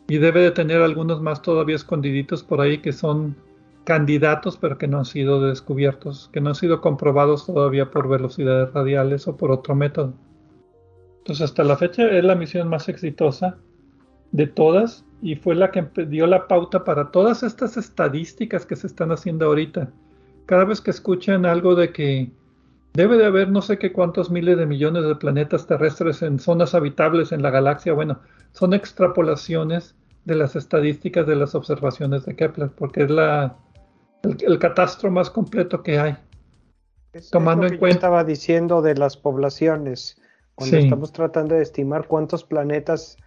A: Y debe de tener algunos más todavía escondiditos por ahí que son candidatos, pero que no han sido descubiertos, que no han sido comprobados todavía por velocidades radiales o por otro método. Entonces, hasta la fecha es la misión más exitosa de todas y fue la que dio la pauta para todas estas estadísticas que se están haciendo ahorita. Cada vez que escuchan algo de que Debe de haber no sé qué cuántos miles de millones de planetas terrestres en zonas habitables en la galaxia. Bueno, son extrapolaciones de las estadísticas de las observaciones de Kepler, porque es la, el, catastro más completo que hay.
B: tomando en cuenta. estaba diciendo de las poblaciones, cuando estamos tratando de estimar cuántos planetas,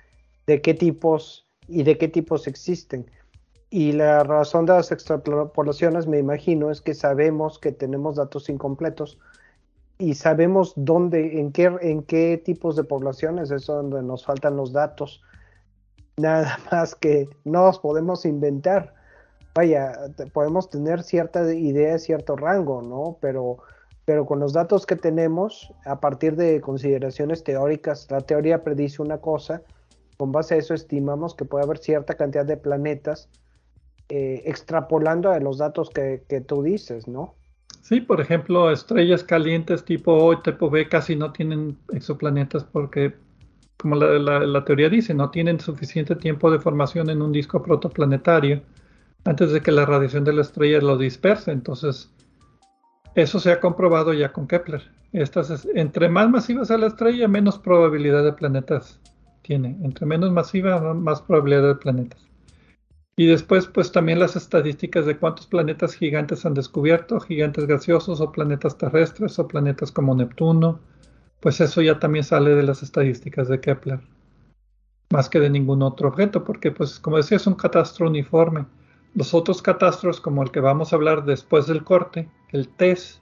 B: de qué tipos y de qué tipos existen. Y la razón de las extrapolaciones, me imagino, es que sabemos que tenemos datos incompletos y sabemos dónde, en qué, en qué tipos de poblaciones es donde nos faltan los datos. Nada <laughs> más que no los podemos inventar. Vaya, podemos tener cierta idea, cierto rango, ¿no? Pero, pero con los datos que tenemos, a partir de consideraciones teóricas, la teoría predice una cosa, con base a eso estimamos que puede haber cierta cantidad de planetas eh, extrapolando a los datos que, que tú dices, ¿no?
A: Sí, por ejemplo, estrellas calientes tipo O y tipo B casi no tienen exoplanetas porque, como la, teoría dice, no tienen suficiente tiempo de formación en un disco protoplanetario antes de que la radiación de la estrella lo disperse. Entonces, eso se ha comprobado ya con Kepler. Estas entre más masiva sea la estrella, menos probabilidad de planetas tiene. Entre menos masiva, más probabilidad de planetas. Y después, pues también las estadísticas de cuántos planetas gigantes han descubierto, gigantes gaseosos o planetas terrestres o planetas como Neptuno. Pues eso ya también sale de las estadísticas de Kepler, más que de ningún otro objeto, porque pues como decía es un catastro uniforme. Los otros catastros, como el que vamos a hablar después del corte, el TESS,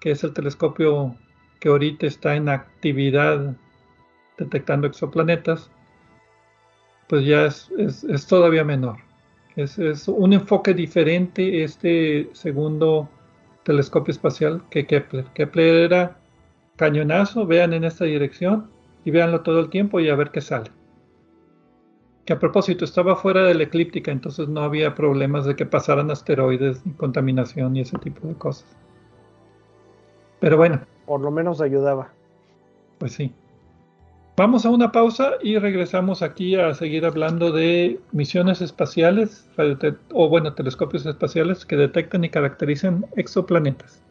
A: que es el telescopio que ahorita está en actividad detectando exoplanetas, pues ya es, es, todavía menor. Es, es, un enfoque diferente este segundo telescopio espacial que Kepler. Kepler era cañonazo, vean en esta dirección y véanlo todo el tiempo y a ver qué sale. Que a propósito, estaba fuera de la eclíptica, entonces no había problemas de que pasaran asteroides, ni contaminación y ese tipo de cosas. Pero bueno.
B: Por lo menos ayudaba.
A: Pues sí. Vamos a una pausa y regresamos aquí a seguir hablando de misiones espaciales, o bueno, telescopios espaciales que detectan y caracterizan exoplanetas.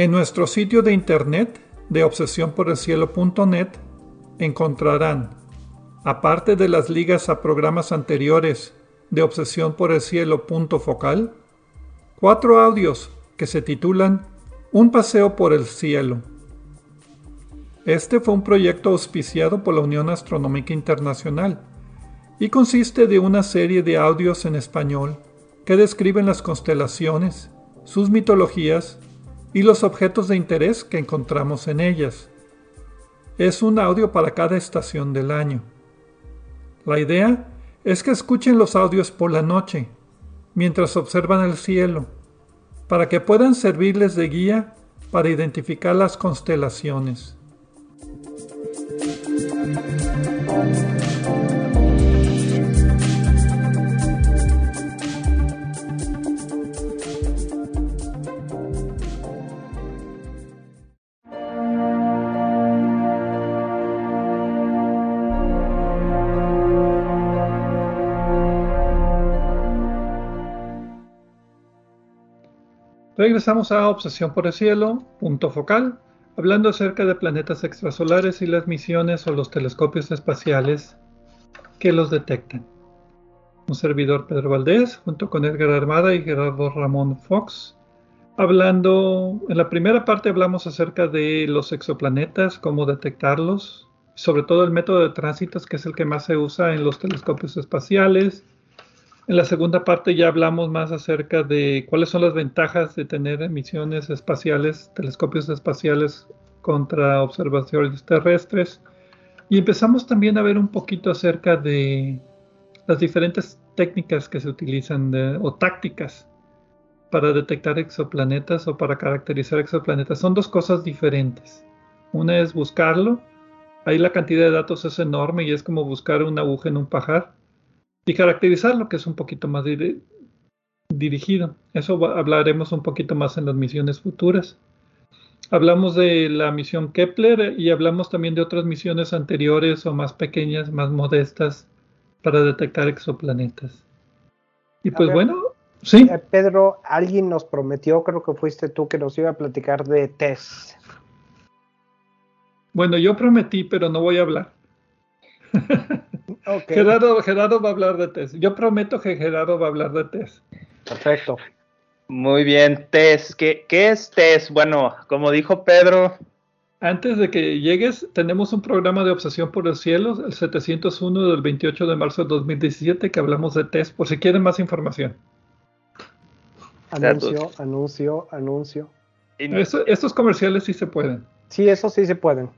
A: En nuestro sitio de internet de obsesiónporelcielo.net encontrarán, aparte de las ligas a programas anteriores de Obsesión por el Cielo focal, cuatro audios que se titulan Un paseo por el cielo. Este fue un proyecto auspiciado por la Unión Astronómica Internacional y consiste de una serie de audios en español que describen las constelaciones, sus mitologías y los objetos de interés que encontramos en ellas. Es un audio para cada estación del año. La idea es que escuchen los audios por la noche, mientras observan el cielo, para que puedan servirles de guía para identificar las constelaciones. Regresamos a Obsesión por el Cielo, punto focal, hablando acerca de planetas extrasolares y las misiones o los telescopios espaciales que los detectan. Un servidor Pedro Valdés, junto con Edgar Armada y Gerardo Ramón Fox, hablando, en la primera parte hablamos acerca de los exoplanetas, cómo detectarlos, sobre todo el método de tránsitos, que es el que más se usa en los telescopios espaciales, en la segunda parte ya hablamos más acerca de cuáles son las ventajas de tener misiones espaciales, telescopios espaciales contra observaciones terrestres. Y empezamos también a ver un poquito acerca de las diferentes técnicas que se utilizan o tácticas para detectar exoplanetas o para caracterizar exoplanetas. Son dos cosas diferentes. Una es buscarlo. Ahí la cantidad de datos es enorme y es como buscar una aguja en un pajar y caracterizarlo, que es un poquito más dirigido. Eso hablaremos un poquito más en las misiones futuras. Hablamos de la misión Kepler y hablamos también de otras misiones anteriores o más pequeñas, más modestas para detectar exoplanetas. Y pues bueno, sí.
B: Eh, Pedro, alguien nos prometió, creo que fuiste tú, que nos iba a platicar de TESS.
A: Bueno, yo prometí, pero no voy a hablar. <laughs> Gerardo, va a hablar de test. Yo prometo que Gerardo va a hablar de test.
B: Perfecto.
C: Muy bien, test. ¿Qué, es test? Bueno, como dijo Pedro.
A: Antes de que llegues, tenemos un programa de Obsesión por el Cielo, el 701 del 28 de marzo de 2017, que hablamos de test, por si quieren más información.
B: Anuncio, anuncio, anuncio.
A: estos comerciales sí se pueden.
B: Sí, eso sí se pueden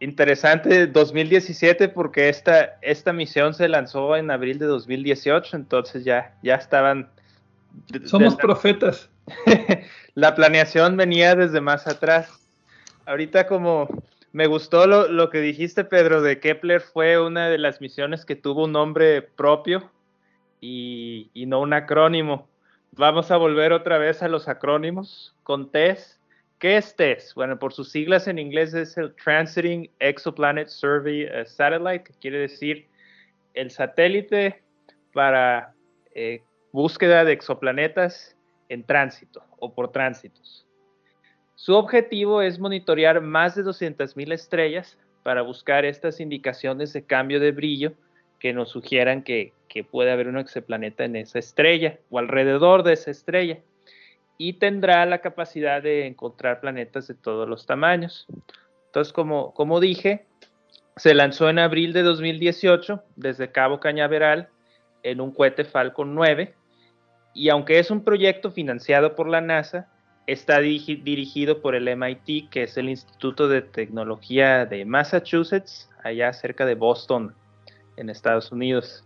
C: interesante 2017 porque esta, esta misión se lanzó en abril de 2018, entonces ya, ya estaban...
A: Somos profetas. <laughs>
C: la planeación venía desde más atrás. Ahorita como me gustó lo, lo, que dijiste, Pedro, de Kepler fue una de las misiones que tuvo un nombre propio y, y no un acrónimo. Vamos a volver otra vez a los acrónimos con TESS ¿Qué es TESS? Bueno, por sus siglas en inglés es el Transiting Exoplanet Survey eh, Satellite, que quiere decir el satélite para eh, búsqueda de exoplanetas en tránsito o por tránsitos. Su objetivo es monitorear más de 200.000 estrellas para buscar estas indicaciones de cambio de brillo que nos sugieran que, que puede haber un exoplaneta en esa estrella o alrededor de esa estrella y tendrá la capacidad de encontrar planetas de todos los tamaños. Entonces, como, como dije, se lanzó en abril de 2018 desde Cabo Cañaveral en un cohete Falcon 9 y aunque es un proyecto financiado por la NASA, está dirigido por el MIT, que es el Instituto de Tecnología de Massachusetts, allá cerca de Boston, en Estados Unidos.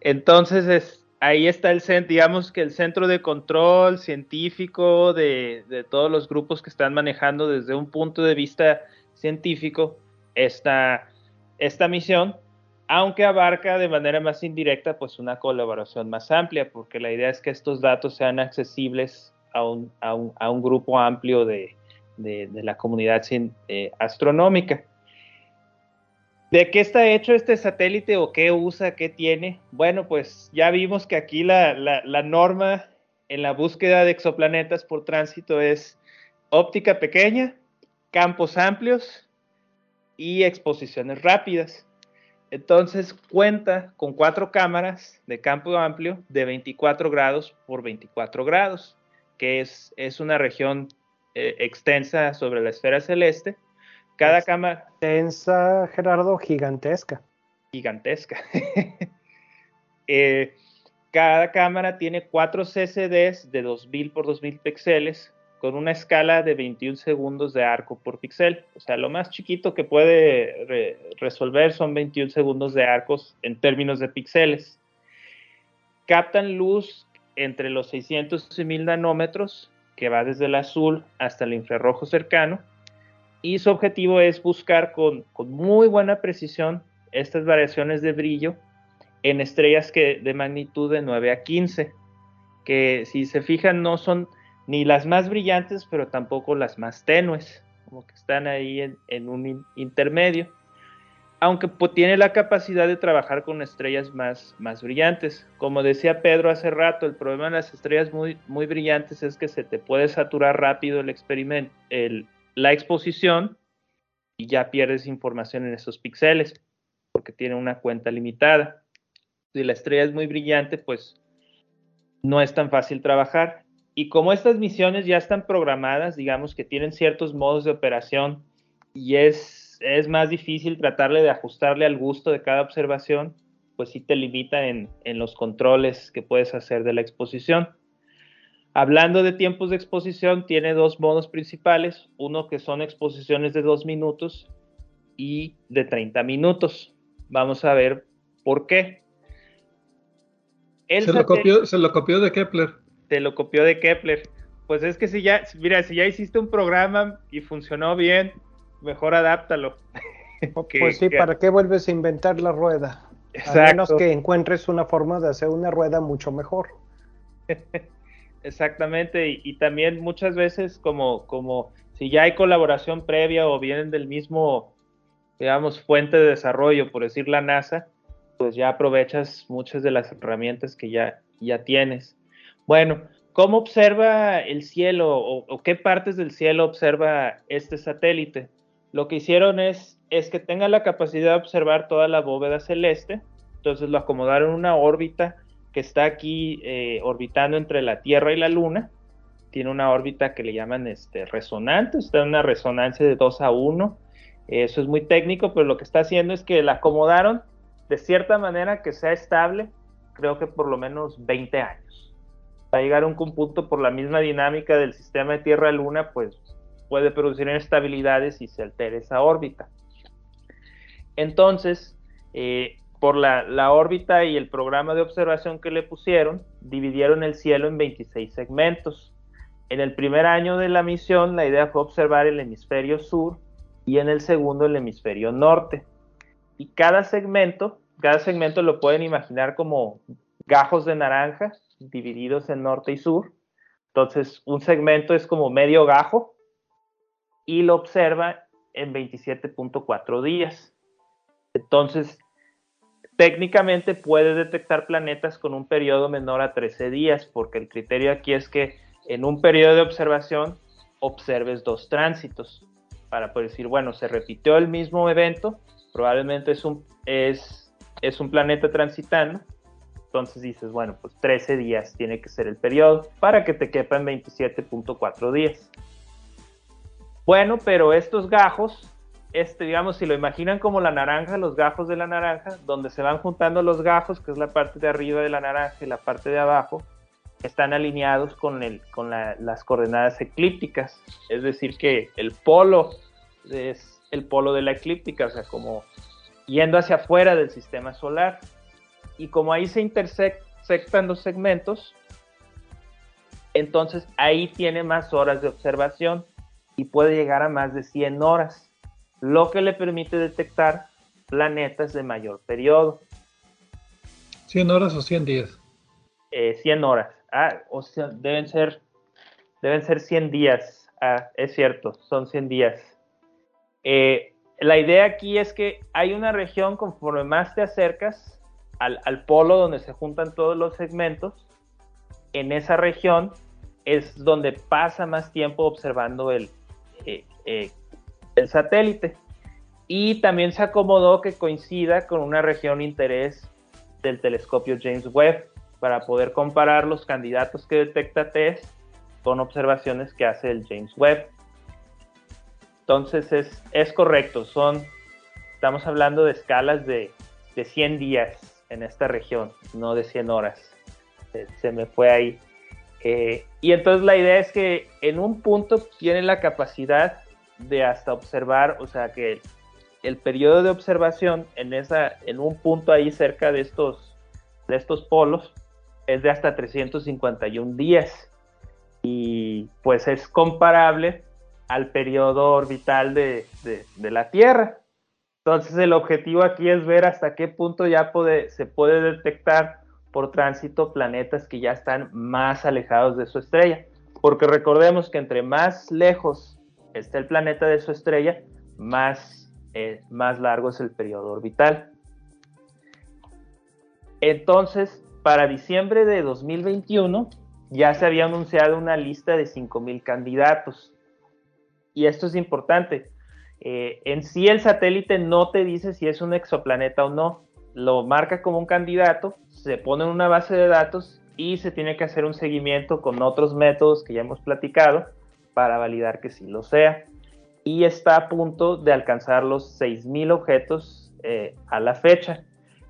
C: Entonces, ahí está el centro, digamos que el centro de control científico de, todos los grupos que están manejando desde un punto de vista científico esta, esta misión aunque abarca de manera más indirecta pues una colaboración más amplia, porque la idea es que estos datos sean accesibles a un, a un, a un grupo amplio de, de, de la comunidad eh, astronómica. ¿De qué está hecho este satélite o qué usa, qué tiene? Bueno, pues ya vimos que aquí la, norma en la búsqueda de exoplanetas por tránsito es óptica pequeña, campos amplios y exposiciones rápidas. Entonces cuenta con cuatro cámaras de campo amplio de 24 grados por 24 grados, que es, es una región eh, extensa sobre la esfera celeste. Cada cámara...
B: Extensa, Gerardo, gigantesca.
C: Gigantesca. <laughs> eh, cada cámara tiene cuatro CCDs de 2000 por 2000 píxeles con una escala de 21 segundos de arco por píxel. O sea, lo más chiquito que puede re resolver son 21 segundos de arcos en términos de píxeles. Captan luz entre los 600 y 1000 nanómetros, que va desde el azul hasta el infrarrojo cercano, y su objetivo es buscar con, con muy buena precisión estas variaciones de brillo en estrellas que de magnitud de 9 a 15, que si se fijan no son ni las más brillantes, pero tampoco las más tenues, como que están ahí en, en un intermedio, aunque tiene la capacidad de trabajar con estrellas más, más brillantes. Como decía Pedro hace rato, el problema de las estrellas muy, muy brillantes es que se te puede saturar rápido el experimento, el, la exposición y ya pierdes información en esos píxeles, porque tiene una cuenta limitada. Si la estrella es muy brillante, pues no es tan fácil trabajar. Y como estas misiones ya están programadas, digamos que tienen ciertos modos de operación y es, es más difícil tratarle de ajustarle al gusto de cada observación, pues sí te limita en, en los controles que puedes hacer de la exposición. Hablando de tiempos de exposición, tiene dos modos principales, uno que son exposiciones de dos minutos y de 30 minutos. Vamos a ver por qué.
A: El se, lo copió, se lo copió de Kepler
C: te lo copió de Kepler. Pues es que si ya, mira, si ya hiciste un programa y funcionó bien, mejor adáptalo. <laughs>
B: pues sí, ¿para qué vuelves a inventar la rueda? Exacto. A menos que encuentres una forma de hacer una rueda mucho mejor. <laughs>
C: Exactamente, y, también muchas veces como, como si ya hay colaboración previa o vienen del mismo, digamos, fuente de desarrollo, por decir la NASA, pues ya aprovechas muchas de las herramientas que ya, ya tienes. Bueno, ¿cómo observa el cielo o, o, qué partes del cielo observa este satélite? Lo que hicieron es, es que tenga la capacidad de observar toda la bóveda celeste, entonces lo acomodaron en una órbita que está aquí eh, orbitando entre la Tierra y la Luna, tiene una órbita que le llaman este, resonante, está en una resonancia de 2 a 1, eso es muy técnico, pero lo que está haciendo es que la acomodaron de cierta manera que sea estable, creo que por lo menos 20 años. Va a llegar a un punto por la misma dinámica del sistema de Tierra-Luna, pues puede producir inestabilidades y se altera esa órbita. Entonces, eh, por la, órbita y el programa de observación que le pusieron, dividieron el cielo en 26 segmentos. En el primer año de la misión, la idea fue observar el hemisferio sur y en el segundo el hemisferio norte. Y cada segmento, cada segmento lo pueden imaginar como gajos de naranja divididos en norte y sur. Entonces, un segmento es como medio gajo y lo observa en 27.4 días. Entonces, técnicamente puede detectar planetas con un periodo menor a 13 días, porque el criterio aquí es que en un periodo de observación observes dos tránsitos para poder decir, bueno, se repitió el mismo evento, probablemente es, un, es es un planeta transitando, entonces dices, bueno, pues 13 días tiene que ser el periodo para que te quepan 27.4 días. Bueno, pero estos gajos, este, digamos, si lo imaginan como la naranja, los gajos de la naranja, donde se van juntando los gajos, que es la parte de arriba de la naranja y la parte de abajo, están alineados con, el, con las coordenadas eclípticas. Es decir, que el polo es el polo de la eclíptica, o sea, como yendo hacia afuera del sistema solar y como ahí se intersectan los segmentos, entonces ahí tiene más horas de observación y puede llegar a más de 100 horas, lo que le permite detectar planetas de mayor periodo.
A: 100 horas o 100 días.
C: 100 eh, horas. Ah, o sea, deben ser, deben ser 100 días. Ah, es cierto, son 100 días. Eh, la idea aquí es que hay una región, conforme más te acercas, al, polo donde se juntan todos los segmentos, en esa región es donde pasa más tiempo observando el, eh, eh, el satélite. Y también se acomodó que coincida con una región de interés del telescopio James Webb para poder comparar los candidatos que detecta TESS con observaciones que hace el James Webb. Entonces es, es correcto, son, estamos hablando de escalas de, de 100 días en esta región, no de 100 horas. Se, me fue ahí. Eh, y entonces la idea es que en un punto tiene la capacidad de hasta observar, o sea que el, periodo de observación en, esa, en un punto ahí cerca de estos, de estos polos es de hasta 351 días. Y pues es comparable al periodo orbital de, de la Tierra. Entonces el objetivo aquí es ver hasta qué punto ya se puede detectar por tránsito planetas que ya están más alejados de su estrella. Porque recordemos que entre más lejos esté el planeta de su estrella, más, eh, más largo es el periodo orbital. Entonces, para diciembre de 2021 ya se había anunciado una lista de 5.000 candidatos. Y esto es importante eh, en sí el satélite no te dice si es un exoplaneta o no, lo marca como un candidato, se pone en una base de datos y se tiene que hacer un seguimiento con otros métodos que ya hemos platicado para validar que sí lo sea. Y está a punto de alcanzar los 6.000 objetos eh, a la fecha.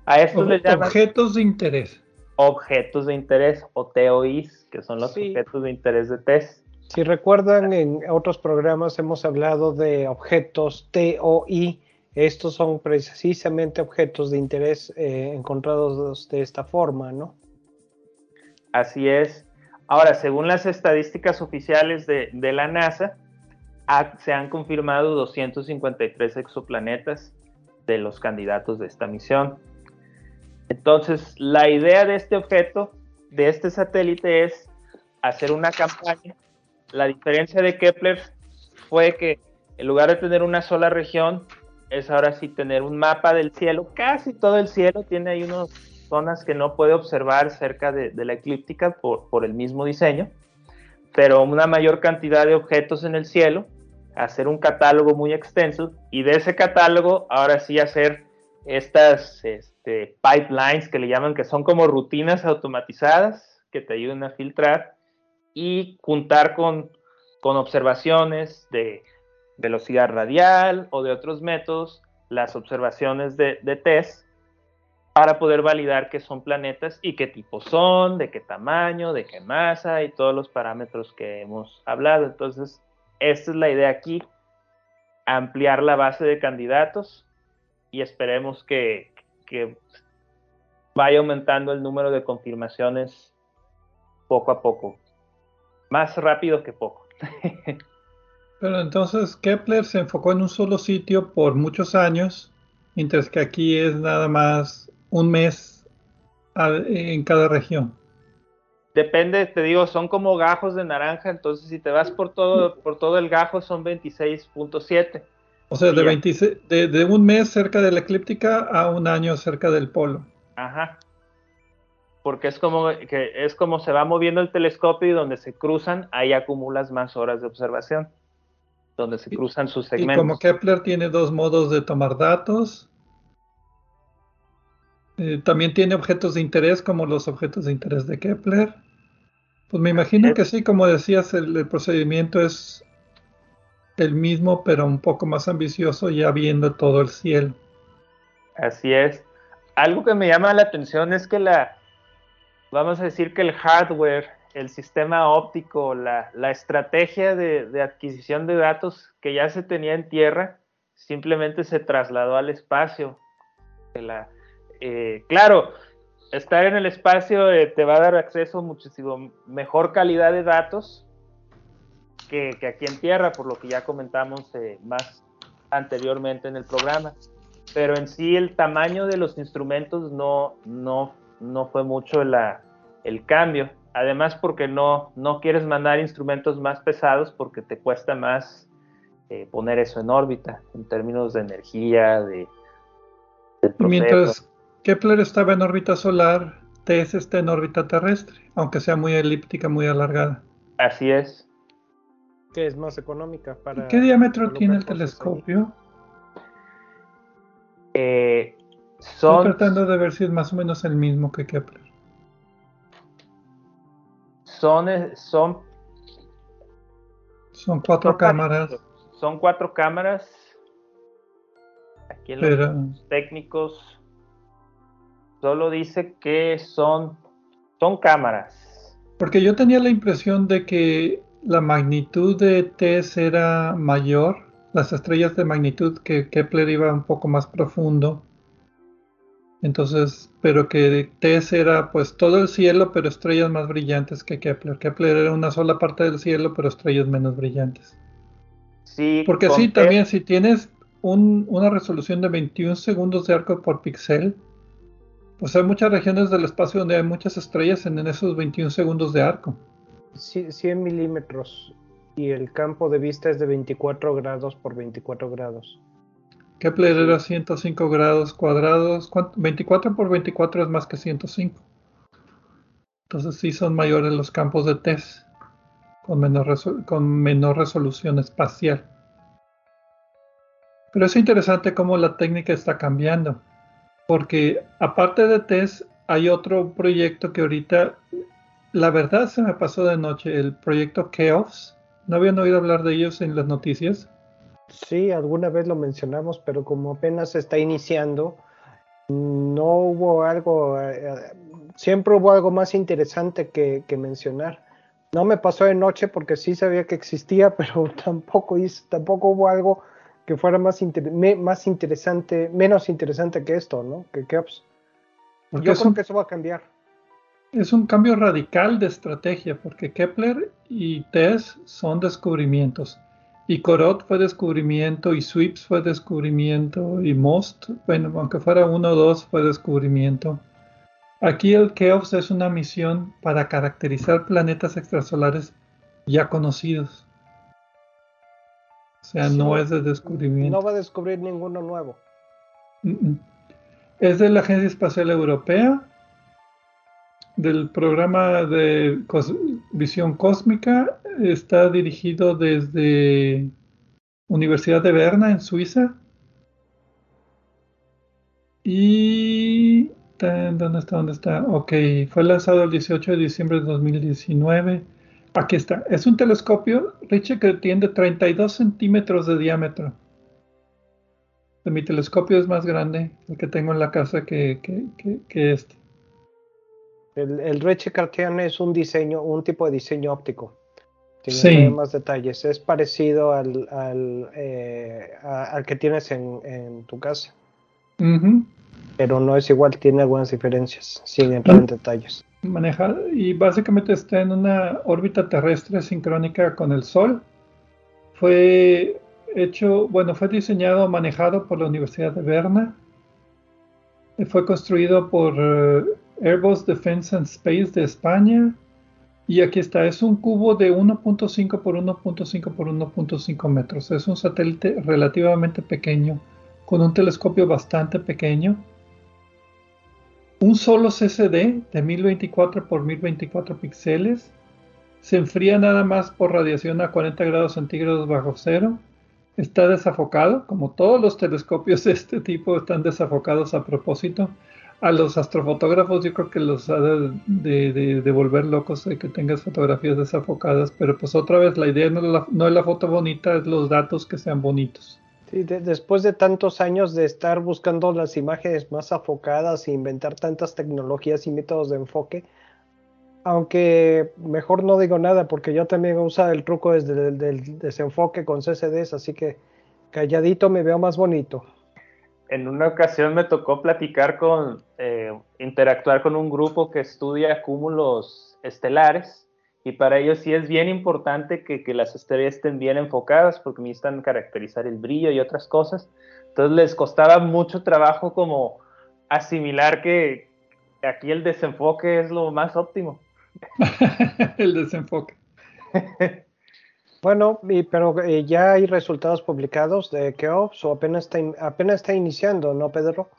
C: A
A: estos les llaman objetos de interés.
C: Objetos de interés o TOIs, que son los objetos de interés de test.
B: Si recuerdan, en otros programas hemos hablado de objetos TOI. Estos son precisamente objetos de interés eh, encontrados de esta forma, ¿no?
C: Así es. Ahora, según las estadísticas oficiales de, la NASA, se han confirmado 253 exoplanetas de los candidatos de esta misión. Entonces, la idea de este objeto, de este satélite, es hacer una campaña la diferencia de Kepler fue que en lugar de tener una sola región, es ahora sí tener un mapa del cielo. Casi todo el cielo tiene ahí unas zonas que no puede observar cerca de, la eclíptica por, el mismo diseño, pero una mayor cantidad de objetos en el cielo, hacer un catálogo muy extenso y de ese catálogo ahora sí hacer estas este, pipelines que le llaman que son como rutinas automatizadas que te ayuden a filtrar y juntar con, observaciones de velocidad radial o de otros métodos las observaciones de, test para poder validar que son planetas y qué tipo son, de qué tamaño, de qué masa y todos los parámetros que hemos hablado. Entonces, esta es la idea aquí, ampliar la base de candidatos y esperemos que, que vaya aumentando el número de confirmaciones poco a poco más rápido que poco. <laughs>
A: Pero entonces Kepler se enfocó en un solo sitio por muchos años, mientras que aquí es nada más un mes en cada región.
C: Depende, te digo, son como gajos de naranja, entonces si te vas por todo, por todo el gajo son 26.7.
A: O sea, de, de, de un mes cerca de la eclíptica a un año cerca del polo.
C: Ajá porque es como, que es como se va moviendo el telescopio y donde se cruzan, ahí acumulas más horas de observación, donde se cruzan sus segmentos.
A: Y como Kepler tiene dos modos de tomar datos. Eh, también tiene objetos de interés como los objetos de interés de Kepler. Pues me imagino que sí, como decías, el, procedimiento es el mismo, pero un poco más ambicioso, ya viendo todo el cielo.
C: Así es. Algo que me llama la atención es que la, vamos a decir que el hardware, el sistema óptico, la, estrategia de, adquisición de datos que ya se tenía en tierra, simplemente se trasladó al espacio. La, eh, claro, estar en el espacio eh, te va a dar acceso a muchísimo mejor calidad de datos que, aquí en tierra, por lo que ya comentamos eh, más anteriormente en el programa. Pero en sí el tamaño de los instrumentos no, no, no fue mucho el cambio. Además porque no, no quieres mandar instrumentos más pesados porque te cuesta más poner eso en órbita en términos de energía, de,
A: Mientras Kepler estaba en órbita solar, TESS está en órbita terrestre, aunque sea muy elíptica, muy alargada.
C: Así es.
B: Que es más económica para.
A: ¿Qué diámetro tiene el telescopio?
C: Eh,
A: son... Estoy tratando de ver si es más o menos el mismo que Kepler.
C: Son, eh, son,
A: son cuatro cámaras.
C: Son cuatro cámaras. Aquí los técnicos solo dice que son, son cámaras.
A: Porque yo tenía la impresión de que la magnitud de TESS era mayor, las estrellas de magnitud, que Kepler iba un poco más profundo. Entonces, pero que TESS era pues todo el cielo, pero estrellas más brillantes que Kepler. Kepler era una sola parte del cielo, pero estrellas menos brillantes.
C: Sí.
A: Porque sí, también si tienes una resolución de 21 segundos de arco por píxel, pues hay muchas regiones del espacio donde hay muchas estrellas en, esos 21 segundos de arco.
B: 100 milímetros y el campo de vista es de 24 grados por 24 grados.
A: Kepler era 105 grados cuadrados. 24 por 24 es más que 105. Entonces sí son mayores los campos de TESS con menor, con menor resolución espacial. Pero es interesante cómo la técnica está cambiando porque aparte de TESS hay otro proyecto que ahorita, la verdad se me pasó de noche, el proyecto Chaos. ¿No habían oído hablar de ellos en las noticias?
B: Sí, alguna vez lo mencionamos, pero como apenas está iniciando, no hubo algo, eh, siempre hubo algo más interesante que, mencionar. No me pasó de noche porque sí sabía que existía, <laughs> pero tampoco, tampoco hubo algo que fuera más, más interesante, menos interesante que esto, ¿no? Que Keops. Yo creo que eso va a cambiar.
A: Es un cambio radical de estrategia, porque Kepler y TESS son descubrimientos. Y Corot fue descubrimiento, y Sweeps fue descubrimiento, y Most, bueno, aunque fuera uno o dos, fue descubrimiento. Aquí el Keops es una misión para caracterizar planetas extrasolares ya conocidos. O sea, no es de descubrimiento.
B: No va a descubrir ninguno nuevo.
A: Es de la Agencia Espacial Europea, del programa de visión cósmica. Está dirigido desde Universidad de Berna, en Suiza. Y... ¿Dónde está? ¿Dónde está? Ok, fue lanzado el 18 de diciembre de 2019 Aquí está. Es un telescopio, Richie, que tiene 32 centímetros de diámetro. Mi telescopio es más grande, el que tengo en la casa, que, este.
B: El, el Richie Cartier es un diseño, un tipo de diseño óptico. Tiene más detalles. Es parecido al, al, eh, al que tienes en, tu casa. Pero no es igual, tiene algunas diferencias, sin entrar en detalles
A: maneja y básicamente está en una órbita terrestre sincrónica con el Sol. Fue hecho, bueno, fue diseñado, manejado por la Universidad de Berna. Fue construido por eh, Airbus Defense and Space de España. Y aquí está, es un cubo de 1.5 por 1.5 por 1.5 metros. Es un satélite relativamente pequeño, con un telescopio bastante pequeño un solo CCD de 1024 por 1024 píxeles se enfría nada más por radiación a 40 grados centígrados bajo cero. Está desafocado, como todos los telescopios <laughs> de este tipo están desafocados a propósito. a los astrofotógrafos yo creo que los ha de, volver locos de que tengas fotografías desafocadas, pero pues otra vez la idea no es la foto bonita, es los datos que sean bonitos.
B: Sí, después de tantos años de estar buscando las imágenes más afocadas e inventar tantas tecnologías y métodos de enfoque, aunque mejor no digo nada porque yo también usado el truco desde el desenfoque con CCDs, así que calladito me veo más bonito.
C: En una ocasión me tocó platicar con, eh, interactuar con un grupo que estudia cúmulos estelares y para ellos sí es bien importante que, que las estrellas estén bien enfocadas porque necesitan caracterizar el brillo y otras cosas. Entonces les costaba mucho trabajo como asimilar que aquí el desenfoque es lo más óptimo. <laughs>
A: el desenfoque. <laughs>
B: bueno, pero eh, ya hay resultados publicados de Keops o apenas está, apenas está iniciando, ¿no, Pedro?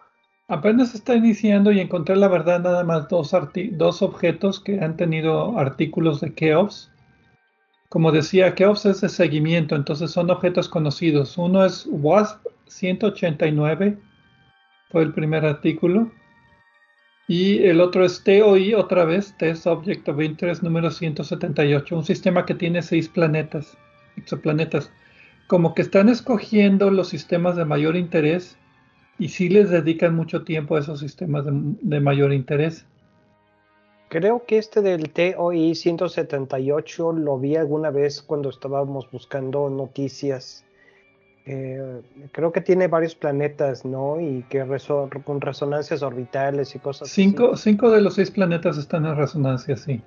A: Apenas está iniciando y encontré la verdad nada más dos, dos objetos que han tenido artículos de Keops. Como decía, Keops es de seguimiento, entonces son objetos conocidos. Uno es WASP 189, fue el primer artículo. Y el otro es TOI, otra vez, Test Object of Interest número 178, un sistema que tiene seis planetas, exoplanetas. Como que están escogiendo los sistemas de mayor interés y sí les dedican mucho tiempo a esos sistemas de, mayor interés.
B: Creo que este del TOI 178 lo vi alguna vez cuando estábamos buscando noticias eh, creo que tiene varios planetas, ¿no? Y que con resonancias orbitales y cosas
A: cinco, así. Cinco de los seis planetas están en resonancia, sí.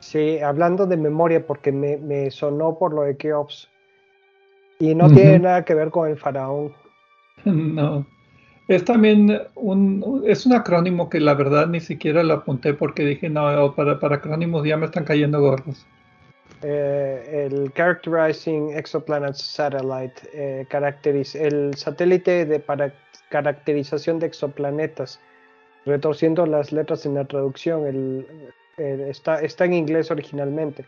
B: Sí, hablando de memoria, porque me, sonó por lo de Keops. Y no tiene nada que ver con el faraón. <laughs>
A: No. Es también un, es un acrónimo que la verdad ni siquiera lo apunté porque dije, no, para, acrónimos ya me están cayendo gordos.
B: Eh, el Characterizing Exoplanets Satellite, eh, el satélite de para caracterización de exoplanetas, retorciendo las letras en la traducción, el, está, está en inglés originalmente.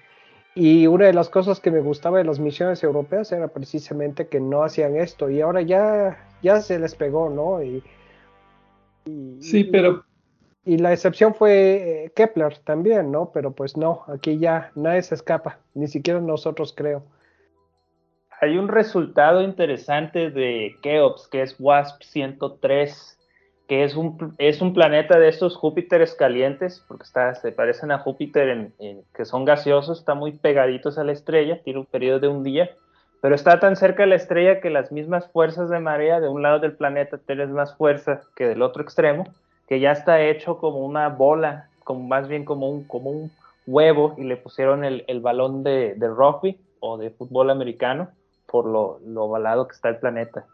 B: Y una de las cosas que me gustaba de las misiones europeas era precisamente que no hacían esto y ahora ya, ya se les pegó, ¿no? Y,
A: sí, pero
B: y la excepción fue eh, Kepler también, ¿no? Pero pues no, aquí ya nadie se escapa, ni siquiera nosotros creo.
C: Hay un resultado interesante de Keops, que es WASP 103, que es un, es un planeta de estos Júpiteres calientes, porque está, se parecen a Júpiter, en, que son gaseosos, están muy pegaditos a la estrella, tiene un periodo de un día, pero está tan cerca de la estrella que las mismas fuerzas de marea de un lado del planeta tienen más fuerza que del otro extremo, que ya está hecho como una bola, como más bien como un, como un huevo, y le pusieron el, balón de, rugby o de fútbol americano por lo, lo ovalado que está el planeta.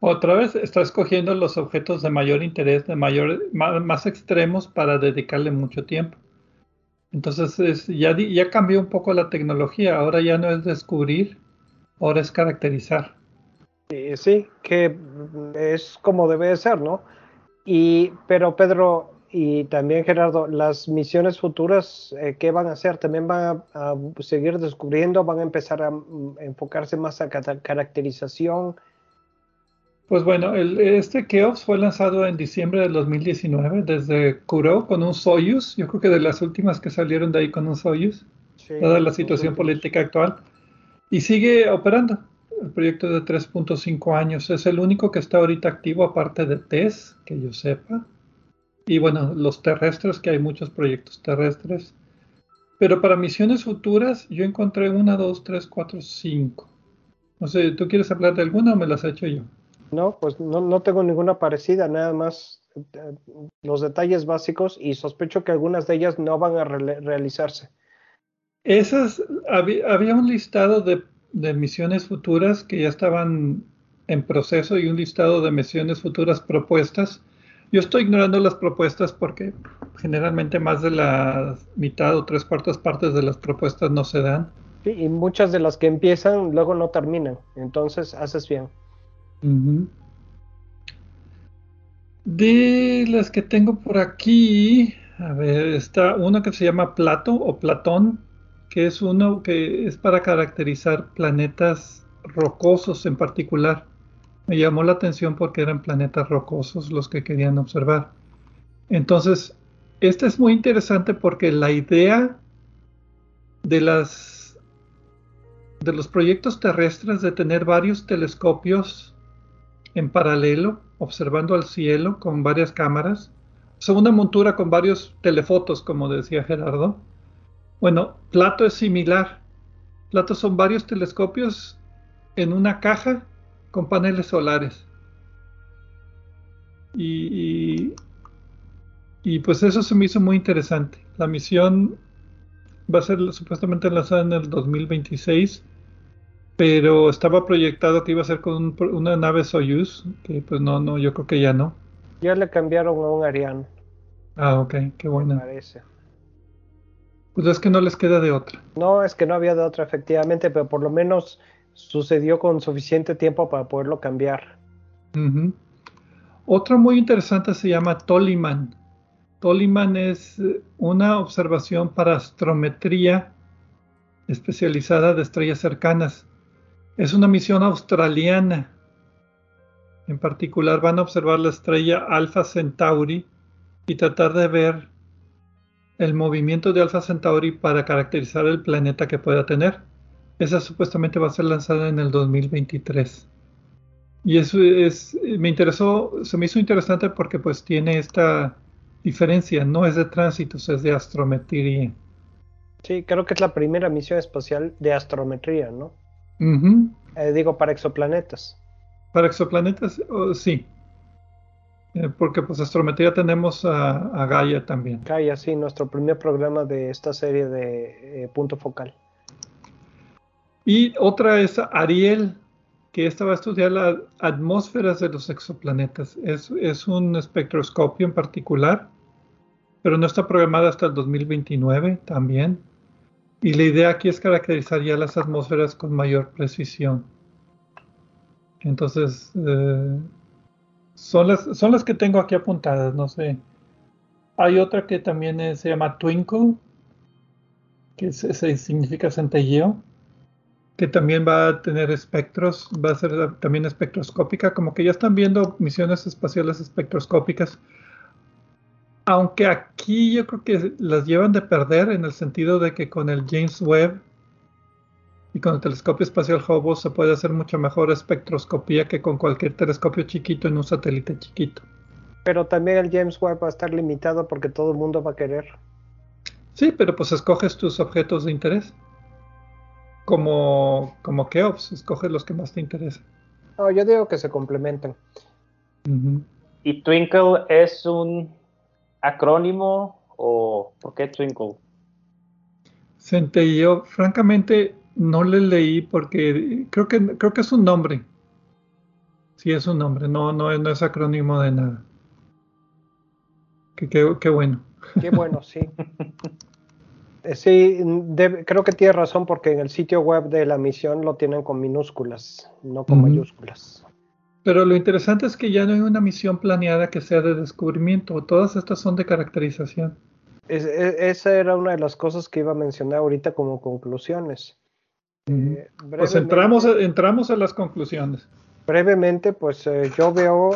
A: Otra vez está escogiendo los objetos de mayor interés, de mayor, más, extremos para dedicarle mucho tiempo. Entonces ya, ya cambió un poco la tecnología, ahora ya no es descubrir, ahora es caracterizar.
B: Sí, que es como debe ser, ¿no? Y, pero Pedro y también Gerardo, las misiones futuras, eh, ¿qué van a hacer? ¿También van a, seguir descubriendo? ¿Van a empezar a, mm, enfocarse más a caracterización?
A: Pues bueno, el, este Keops fue lanzado en diciembre del 2019 desde Kuro con un Soyuz. Yo creo que de las últimas que salieron de ahí con un Soyuz, dada la situación política actual. Y sigue operando el proyecto de 3.5 años. Es el único que está ahorita activo, aparte de TES, que yo sepa. Y bueno, los terrestres, que hay muchos proyectos terrestres. Pero para misiones futuras, yo encontré una, dos, tres, cuatro, cinco. No sé, ¿tú quieres hablar de alguna o me las he hecho yo?
B: No, pues no, no tengo ninguna parecida, nada más eh, los detalles básicos y sospecho que algunas de ellas no van a realizarse.
A: Esas, había un listado de de misiones futuras que ya estaban en proceso y un listado de misiones futuras propuestas. Yo estoy ignorando las propuestas porque generalmente más de la mitad o tres cuartas partes de las propuestas no se dan.
B: y muchas de las que empiezan luego no terminan, entonces haces bien.
A: De las que tengo por aquí, a ver, está una que se llama Plato o Platón, que es uno que es para caracterizar planetas rocosos en particular. Me llamó la atención porque eran planetas rocosos los que querían observar. Entonces, este es muy interesante porque la idea de los proyectos terrestres de tener varios telescopios en paralelo, observando al cielo con varias cámaras, son una montura con varios telefotos, como decía Gerardo. Bueno, Plato es similar. Plato son varios telescopios en una caja con paneles solares. Y, y, pues eso se me hizo muy interesante. La misión va a ser supuestamente lanzada en el 2026, pero estaba proyectado que iba a ser con una nave Soyuz, que pues no, no, yo creo que ya no.
B: Ya le cambiaron a un Ariane.
A: Ah, ok, qué buena. Parece. Pues es que no les queda de otra.
B: No, es que no había de otra, efectivamente, pero por lo menos sucedió con suficiente tiempo para poderlo cambiar.
A: Otra muy interesante se llama Toliman. Toliman es eh, una observación para astrometría especializada de estrellas cercanas. Es una misión australiana. En particular van a observar la estrella Alpha Centauri y tratar de ver el movimiento de Alpha Centauri para caracterizar el planeta que pueda tener. Esa supuestamente va a ser lanzada en el 2023. Y eso es, me interesó, se me hizo interesante porque pues tiene esta diferencia, no es de tránsitos, es de astrometría.
B: Sí, creo que es la primera misión espacial de astrometría, ¿no? Eh, digo, para exoplanetas.
A: Para exoplanetas, oh, sí. Eh, porque pues astrometría tenemos a, Gaia también.
B: Gaia, sí, nuestro primer programa de esta serie de eh, punto focal.
A: Y otra es Ariel, que esta va a estudiar las atmósferas de los exoplanetas. Es, es un espectroscopio en particular, pero no está programada hasta el 2029 también. Y la idea aquí es caracterizar ya las atmósferas con mayor precisión. Entonces, eh, son, las, son las que tengo aquí apuntadas, no sé. Hay otra que también se llama Twinkle, que se, significa centelleo que también va a tener espectros, va a ser también espectroscópica, como que ya están viendo misiones espaciales espectroscópicas, aunque aquí yo creo que las llevan de perder en el sentido de que con el James Webb y con el telescopio espacial Hubble se puede hacer mucho mejor espectroscopía que con cualquier telescopio chiquito en un satélite chiquito.
B: Pero también el James Webb va a estar limitado porque todo el mundo va a querer.
A: Sí, pero pues escoges tus objetos de interés como, como Keops, escoge los que más te interesan.
B: No, yo digo que se complementan.
C: ¿Y Twinkle es un acrónimo o por qué Twinkle?
A: yo francamente, no le leí porque creo que, creo que es un nombre. Sí, es un nombre, no, no, no es acrónimo de nada. Qué, qué bueno.
B: Qué bueno, sí. Eh, sí, creo que tiene razón porque en el sitio web de la misión lo tienen con minúsculas, no con mayúsculas.
A: Pero lo interesante es que ya no hay una misión planeada que sea de descubrimiento, todas estas son de caracterización.
B: esa era una de las cosas que iba a mencionar ahorita como conclusiones.
A: Eh, pues entramos, entramos a las conclusiones.
B: Brevemente, pues eh, yo veo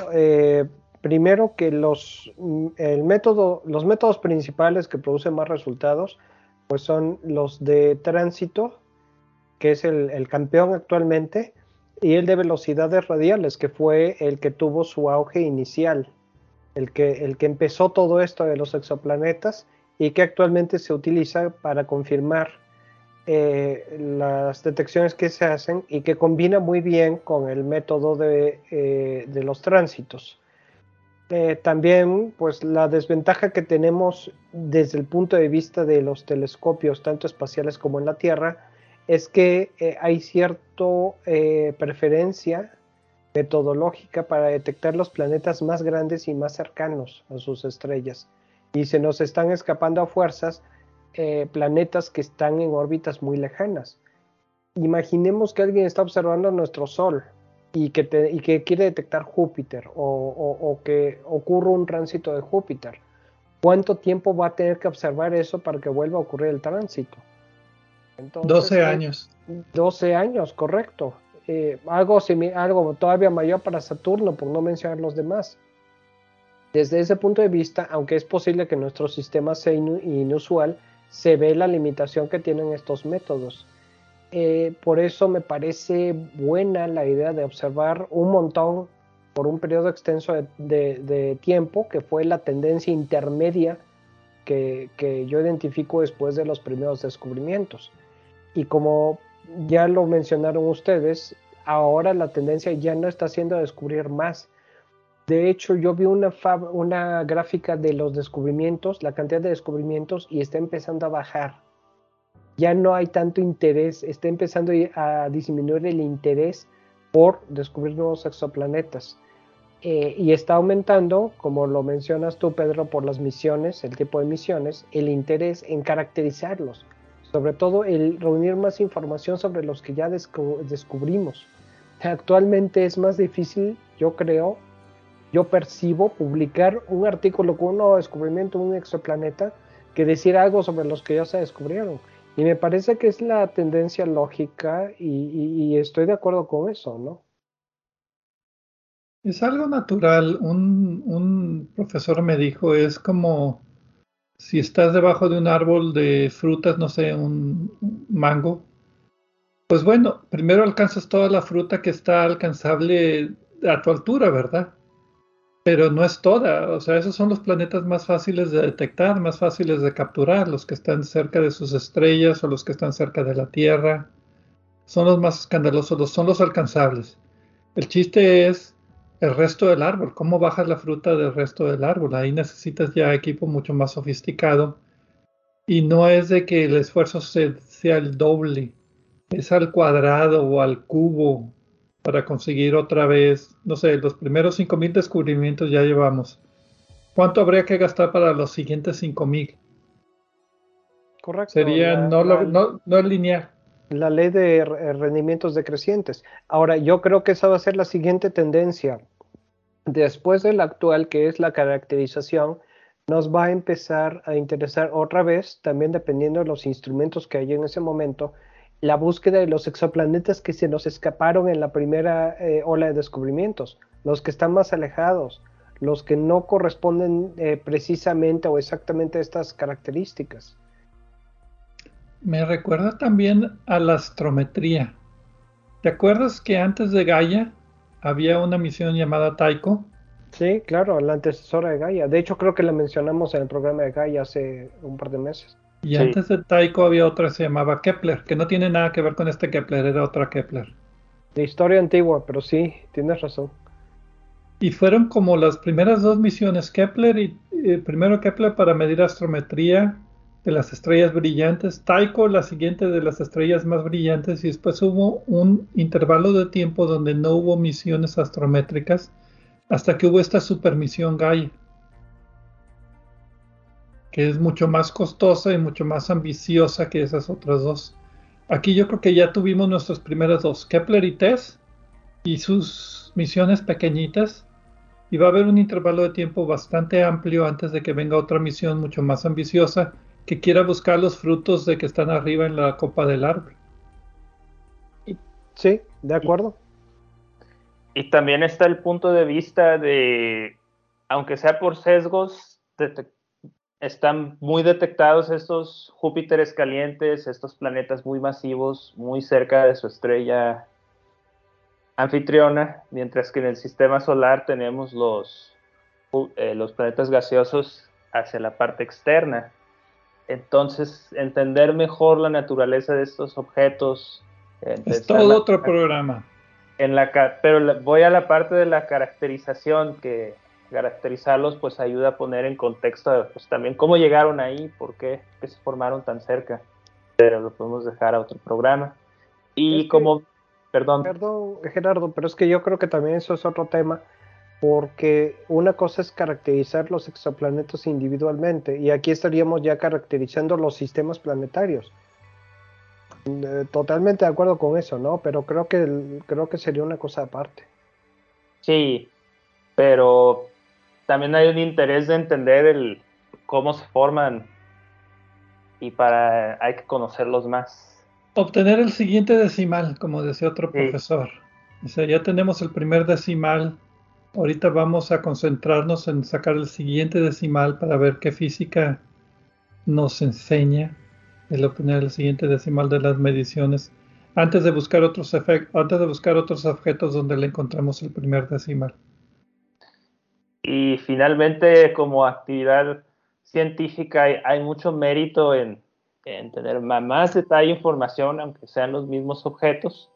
B: primero que los, mm, el método, los métodos principales que producen más resultados pues son los de tránsito, que es el, campeón actualmente, y el de velocidades radiales, que fue el que tuvo su auge inicial, el que, el que empezó todo esto de los exoplanetas y que actualmente se utiliza para confirmar eh, las detecciones que se hacen y que combina muy bien con el método de eh, los tránsitos. Eh, también, pues la desventaja que tenemos desde el punto de vista de los telescopios, tanto espaciales como en la Tierra, es que eh, hay cierta eh, preferencia metodológica para detectar los planetas más grandes y más cercanos a sus estrellas. Y se nos están escapando a fuerzas planetas que están en órbitas muy lejanas. Imaginemos que alguien está observando nuestro Sol y que, y que quiere detectar Júpiter o, que ocurra un tránsito de Júpiter. ¿Cuánto tiempo va a tener que observar eso para que vuelva a ocurrir el tránsito?
A: 12 años.
B: 12 años, correcto. Eh, algo, algo todavía mayor para Saturno, por no mencionar los demás. Desde ese punto de vista, aunque es posible que nuestro sistema sea inusual, se ve la limitación que tienen estos métodos. Eh, por eso me parece buena la idea de observar un montón por un periodo extenso de, tiempo, que fue la tendencia intermedia que, que, yo identifico después de los primeros descubrimientos. Y como ya lo mencionaron ustedes, ahora la tendencia ya no está siendo descubrir más. De hecho, yo vi una, una gráfica de los descubrimientos, la cantidad de descubrimientos, y está empezando a bajar. Ya no hay tanto interés, está empezando a disminuir el interés por descubrir nuevos exoplanetas. Eh, y está aumentando, como lo mencionas tú, Pedro, por las misiones, el tipo de misiones, el interés en caracterizarlos. Sobre todo el reunir más información sobre los que ya descubrimos. Actualmente es más difícil, yo creo, yo percibo publicar un artículo con un nuevo descubrimiento de un exoplaneta que decir algo sobre los que ya se descubrieron. Y me parece que es la tendencia lógica y, estoy de acuerdo con eso, ¿no?
A: Es algo natural. Un, un, profesor me dijo, es como si estás debajo de un árbol de frutas, no sé, un mango, pues bueno, primero alcanzas toda la fruta que está alcanzable a tu altura, ¿verdad? Pero no es toda, o sea, esos son los planetas más fáciles de detectar, más fáciles de capturar, los que están cerca de sus estrellas o los que están cerca de la Tierra. Son los más escandalosos, son los alcanzables. El chiste es el resto del árbol, cómo bajas la fruta del resto del árbol. Ahí necesitas ya equipo mucho más sofisticado. Y no es de que el esfuerzo sea el doble es al cuadrado o al cubo para conseguir otra vez, no sé, los primeros 5.000 descubrimientos ya llevamos. ¿Cuánto habría que gastar para los siguientes 5.000?
B: Correcto.
A: Sería no, no, no lineal.
B: La ley de rendimientos decrecientes. Ahora, yo creo que esa va a ser la siguiente tendencia. Después de la actual, que es la caracterización, nos va a empezar a interesar otra vez, también dependiendo de los instrumentos que hay en ese momento, la búsqueda de los exoplanetas que se nos escaparon en la primera eh, ola de descubrimientos, los que están más alejados, los que no corresponden eh, precisamente o exactamente a estas características.
A: Me recuerda también a la astrometría. ¿Te acuerdas que antes de Gaia había una misión llamada Taiko?
B: Sí, claro, la antecesora de Gaia. De hecho, creo que la mencionamos en el programa de Gaia hace un par de meses.
A: Y antes de Taiko había otra que se llamaba Kepler, que no tiene nada que ver con este Kepler, era otra Kepler.
B: De historia antigua, pero sí, tienes razón.
A: Y fueron como las primeras dos misiones Kepler y primero Kepler para medir astrometría de las estrellas brillantes, Taiko la siguiente de las estrellas más brillantes y después hubo un intervalo de tiempo donde no hubo misiones astrométricas hasta que hubo esta supermisión Gaia que es mucho más costosa y mucho más ambiciosa que esas otras dos. Aquí yo creo que ya tuvimos nuestras primeras dos, Kepler y TESS, y sus misiones pequeñitas, y va a haber un intervalo de tiempo bastante amplio antes de que venga otra misión mucho más ambiciosa que quiera buscar los frutos de que están arriba en la copa del árbol.
B: Sí, de acuerdo.
C: Y, también está el punto de vista de, aunque sea por sesgos, están muy detectados estos Júpiteres calientes, estos planetas muy masivos, muy cerca de su estrella anfitriona, mientras que en el sistema solar tenemos los, eh, los planetas gaseosos hacia la parte externa. Entonces, entender mejor la naturaleza de estos objetos.
A: Es todo otro programa.
C: En la, pero voy a la parte de la caracterización que caracterizarlos pues ayuda a poner en contexto pues, también cómo llegaron ahí, por qué que se formaron tan cerca, pero lo podemos dejar a otro programa. Y como, perdón.
B: Perdón, Gerardo, pero es que yo creo que también eso es otro tema, porque una cosa es caracterizar los exoplanetas individualmente, y aquí estaríamos ya caracterizando los sistemas planetarios. Eh, totalmente de acuerdo con eso, ¿no? Pero creo que creo que sería una cosa aparte.
C: Sí, pero también hay un interés de entender el cómo se forman y para hay que conocerlos más.
A: Obtener el siguiente decimal, como decía otro profesor. O sea, ya tenemos el primer decimal ahorita vamos a concentrarnos en sacar el siguiente decimal para ver qué física nos enseña el obtener el siguiente decimal de las mediciones antes de buscar otros antes de buscar otros objetos donde le encontramos el primer decimal.
C: Y finalmente, como actividad científica, hay, mucho mérito en, tener más detalle información, aunque sean los mismos objetos,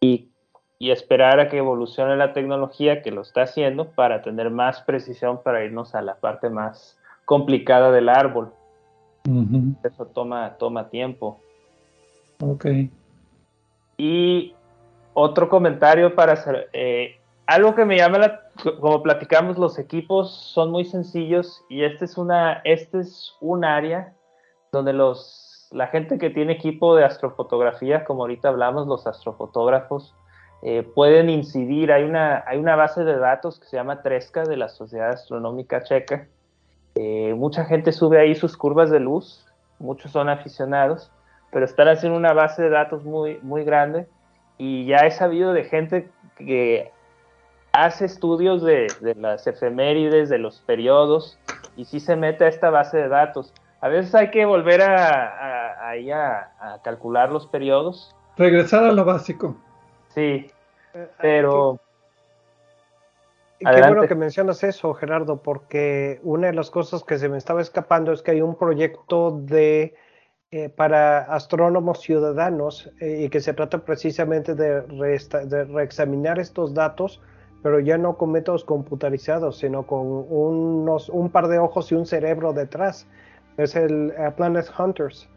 C: y, y, esperar a que evolucione la tecnología que lo está haciendo para tener más precisión para irnos a la parte más complicada del árbol. Eso toma, toma tiempo.
A: Ok.
C: Y otro comentario para hacer. Eh, algo que me llama la, como platicamos, los equipos son muy sencillos y este es una, este es un área donde los, la gente que tiene equipo de astrofotografía, como ahorita hablamos, los astrofotógrafos, eh, pueden incidir. Hay una, hay una base de datos que se llama Tresca de la Sociedad Astronómica Checa. Eh, mucha gente sube ahí sus curvas de luz, muchos son aficionados, pero están haciendo una base de datos muy, muy grande y ya he sabido de gente que hace estudios de, las efemérides, de los periodos, y sí se mete a esta base de datos. A veces hay que volver a, a, calcular los periodos.
A: Regresar a lo básico.
C: Sí, pero...
B: Qué bueno que mencionas eso, Gerardo, porque una de las cosas que se me estaba escapando es que hay un proyecto de eh, para astrónomos ciudadanos eh, y que se trata precisamente de, de reexaminar estos datos pero ya no con métodos computarizados, sino con unos, un par de ojos y un cerebro detrás. Es el eh, Planet Hunters,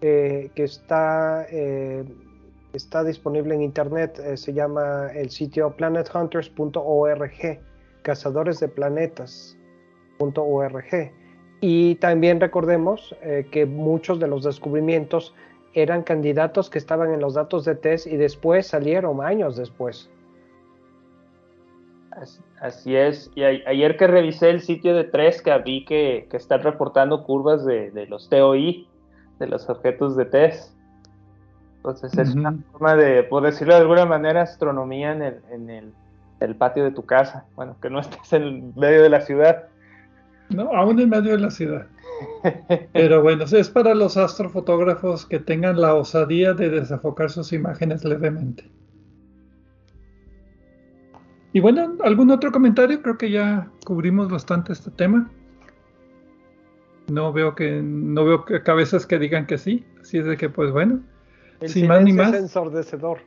B: eh, que está, eh, está disponible en internet. se llama el sitio planethunters.org, cazadores-de-planetas.org. Y también recordemos que muchos de los descubrimientos eran candidatos que estaban en los datos de test y después salieron años después.
C: Así es. Y ayer que revisé el sitio de Tresca vi que, que están reportando curvas de, los TOI, de los objetos de test. Entonces es una forma de, por decirlo de alguna manera, astronomía en el, en el, patio de tu casa. Bueno, que no <laughs> estés en medio de la ciudad.
A: No, aún en medio de la ciudad. Pero bueno, es para los astrofotógrafos que tengan la osadía de desenfocar sus imágenes levemente. Y bueno, ¿algún otro comentario? Creo que ya cubrimos bastante este tema. No veo que no veo que cabezas que digan que sí, así es de que pues bueno,
B: sin más ni más. ensordecedor.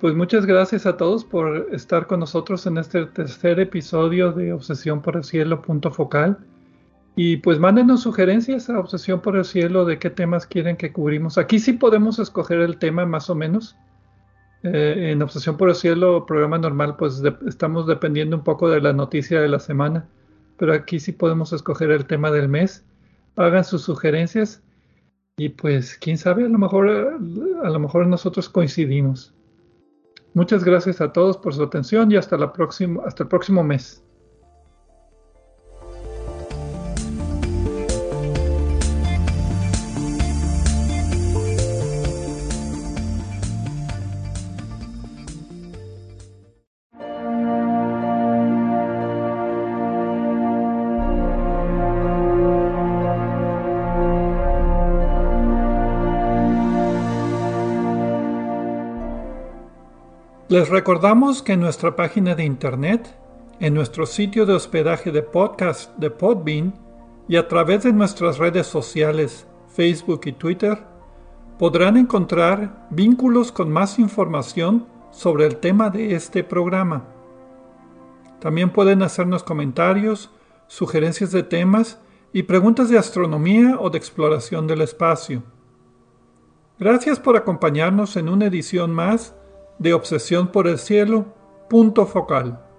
A: Pues muchas gracias a todos por estar con nosotros en este tercer episodio de Obsesión por el Cielo punto focal. Y pues mándenos sugerencias a Obsesión por el Cielo de qué temas quieren que cubrimos. Aquí sí podemos escoger el tema más o menos. Eh, en Obsesión por el Cielo, programa normal, pues estamos dependiendo un poco de la noticia de la semana, pero aquí sí podemos escoger el tema del mes. Hagan sus sugerencias y pues quién sabe, a lo mejor, a lo mejor nosotros coincidimos. Muchas gracias a todos por su atención y hasta, la próxima, hasta el próximo mes. Les recordamos que en nuestra página de internet, en nuestro sitio de hospedaje de podcast de Podbean y a través de nuestras redes sociales Facebook y Twitter, podrán encontrar vínculos con más información sobre el tema de este programa. También pueden hacernos comentarios, sugerencias de temas y preguntas de astronomía o de exploración del espacio. Gracias por acompañarnos en una edición más de Obsesión por el Cielo, punto focal.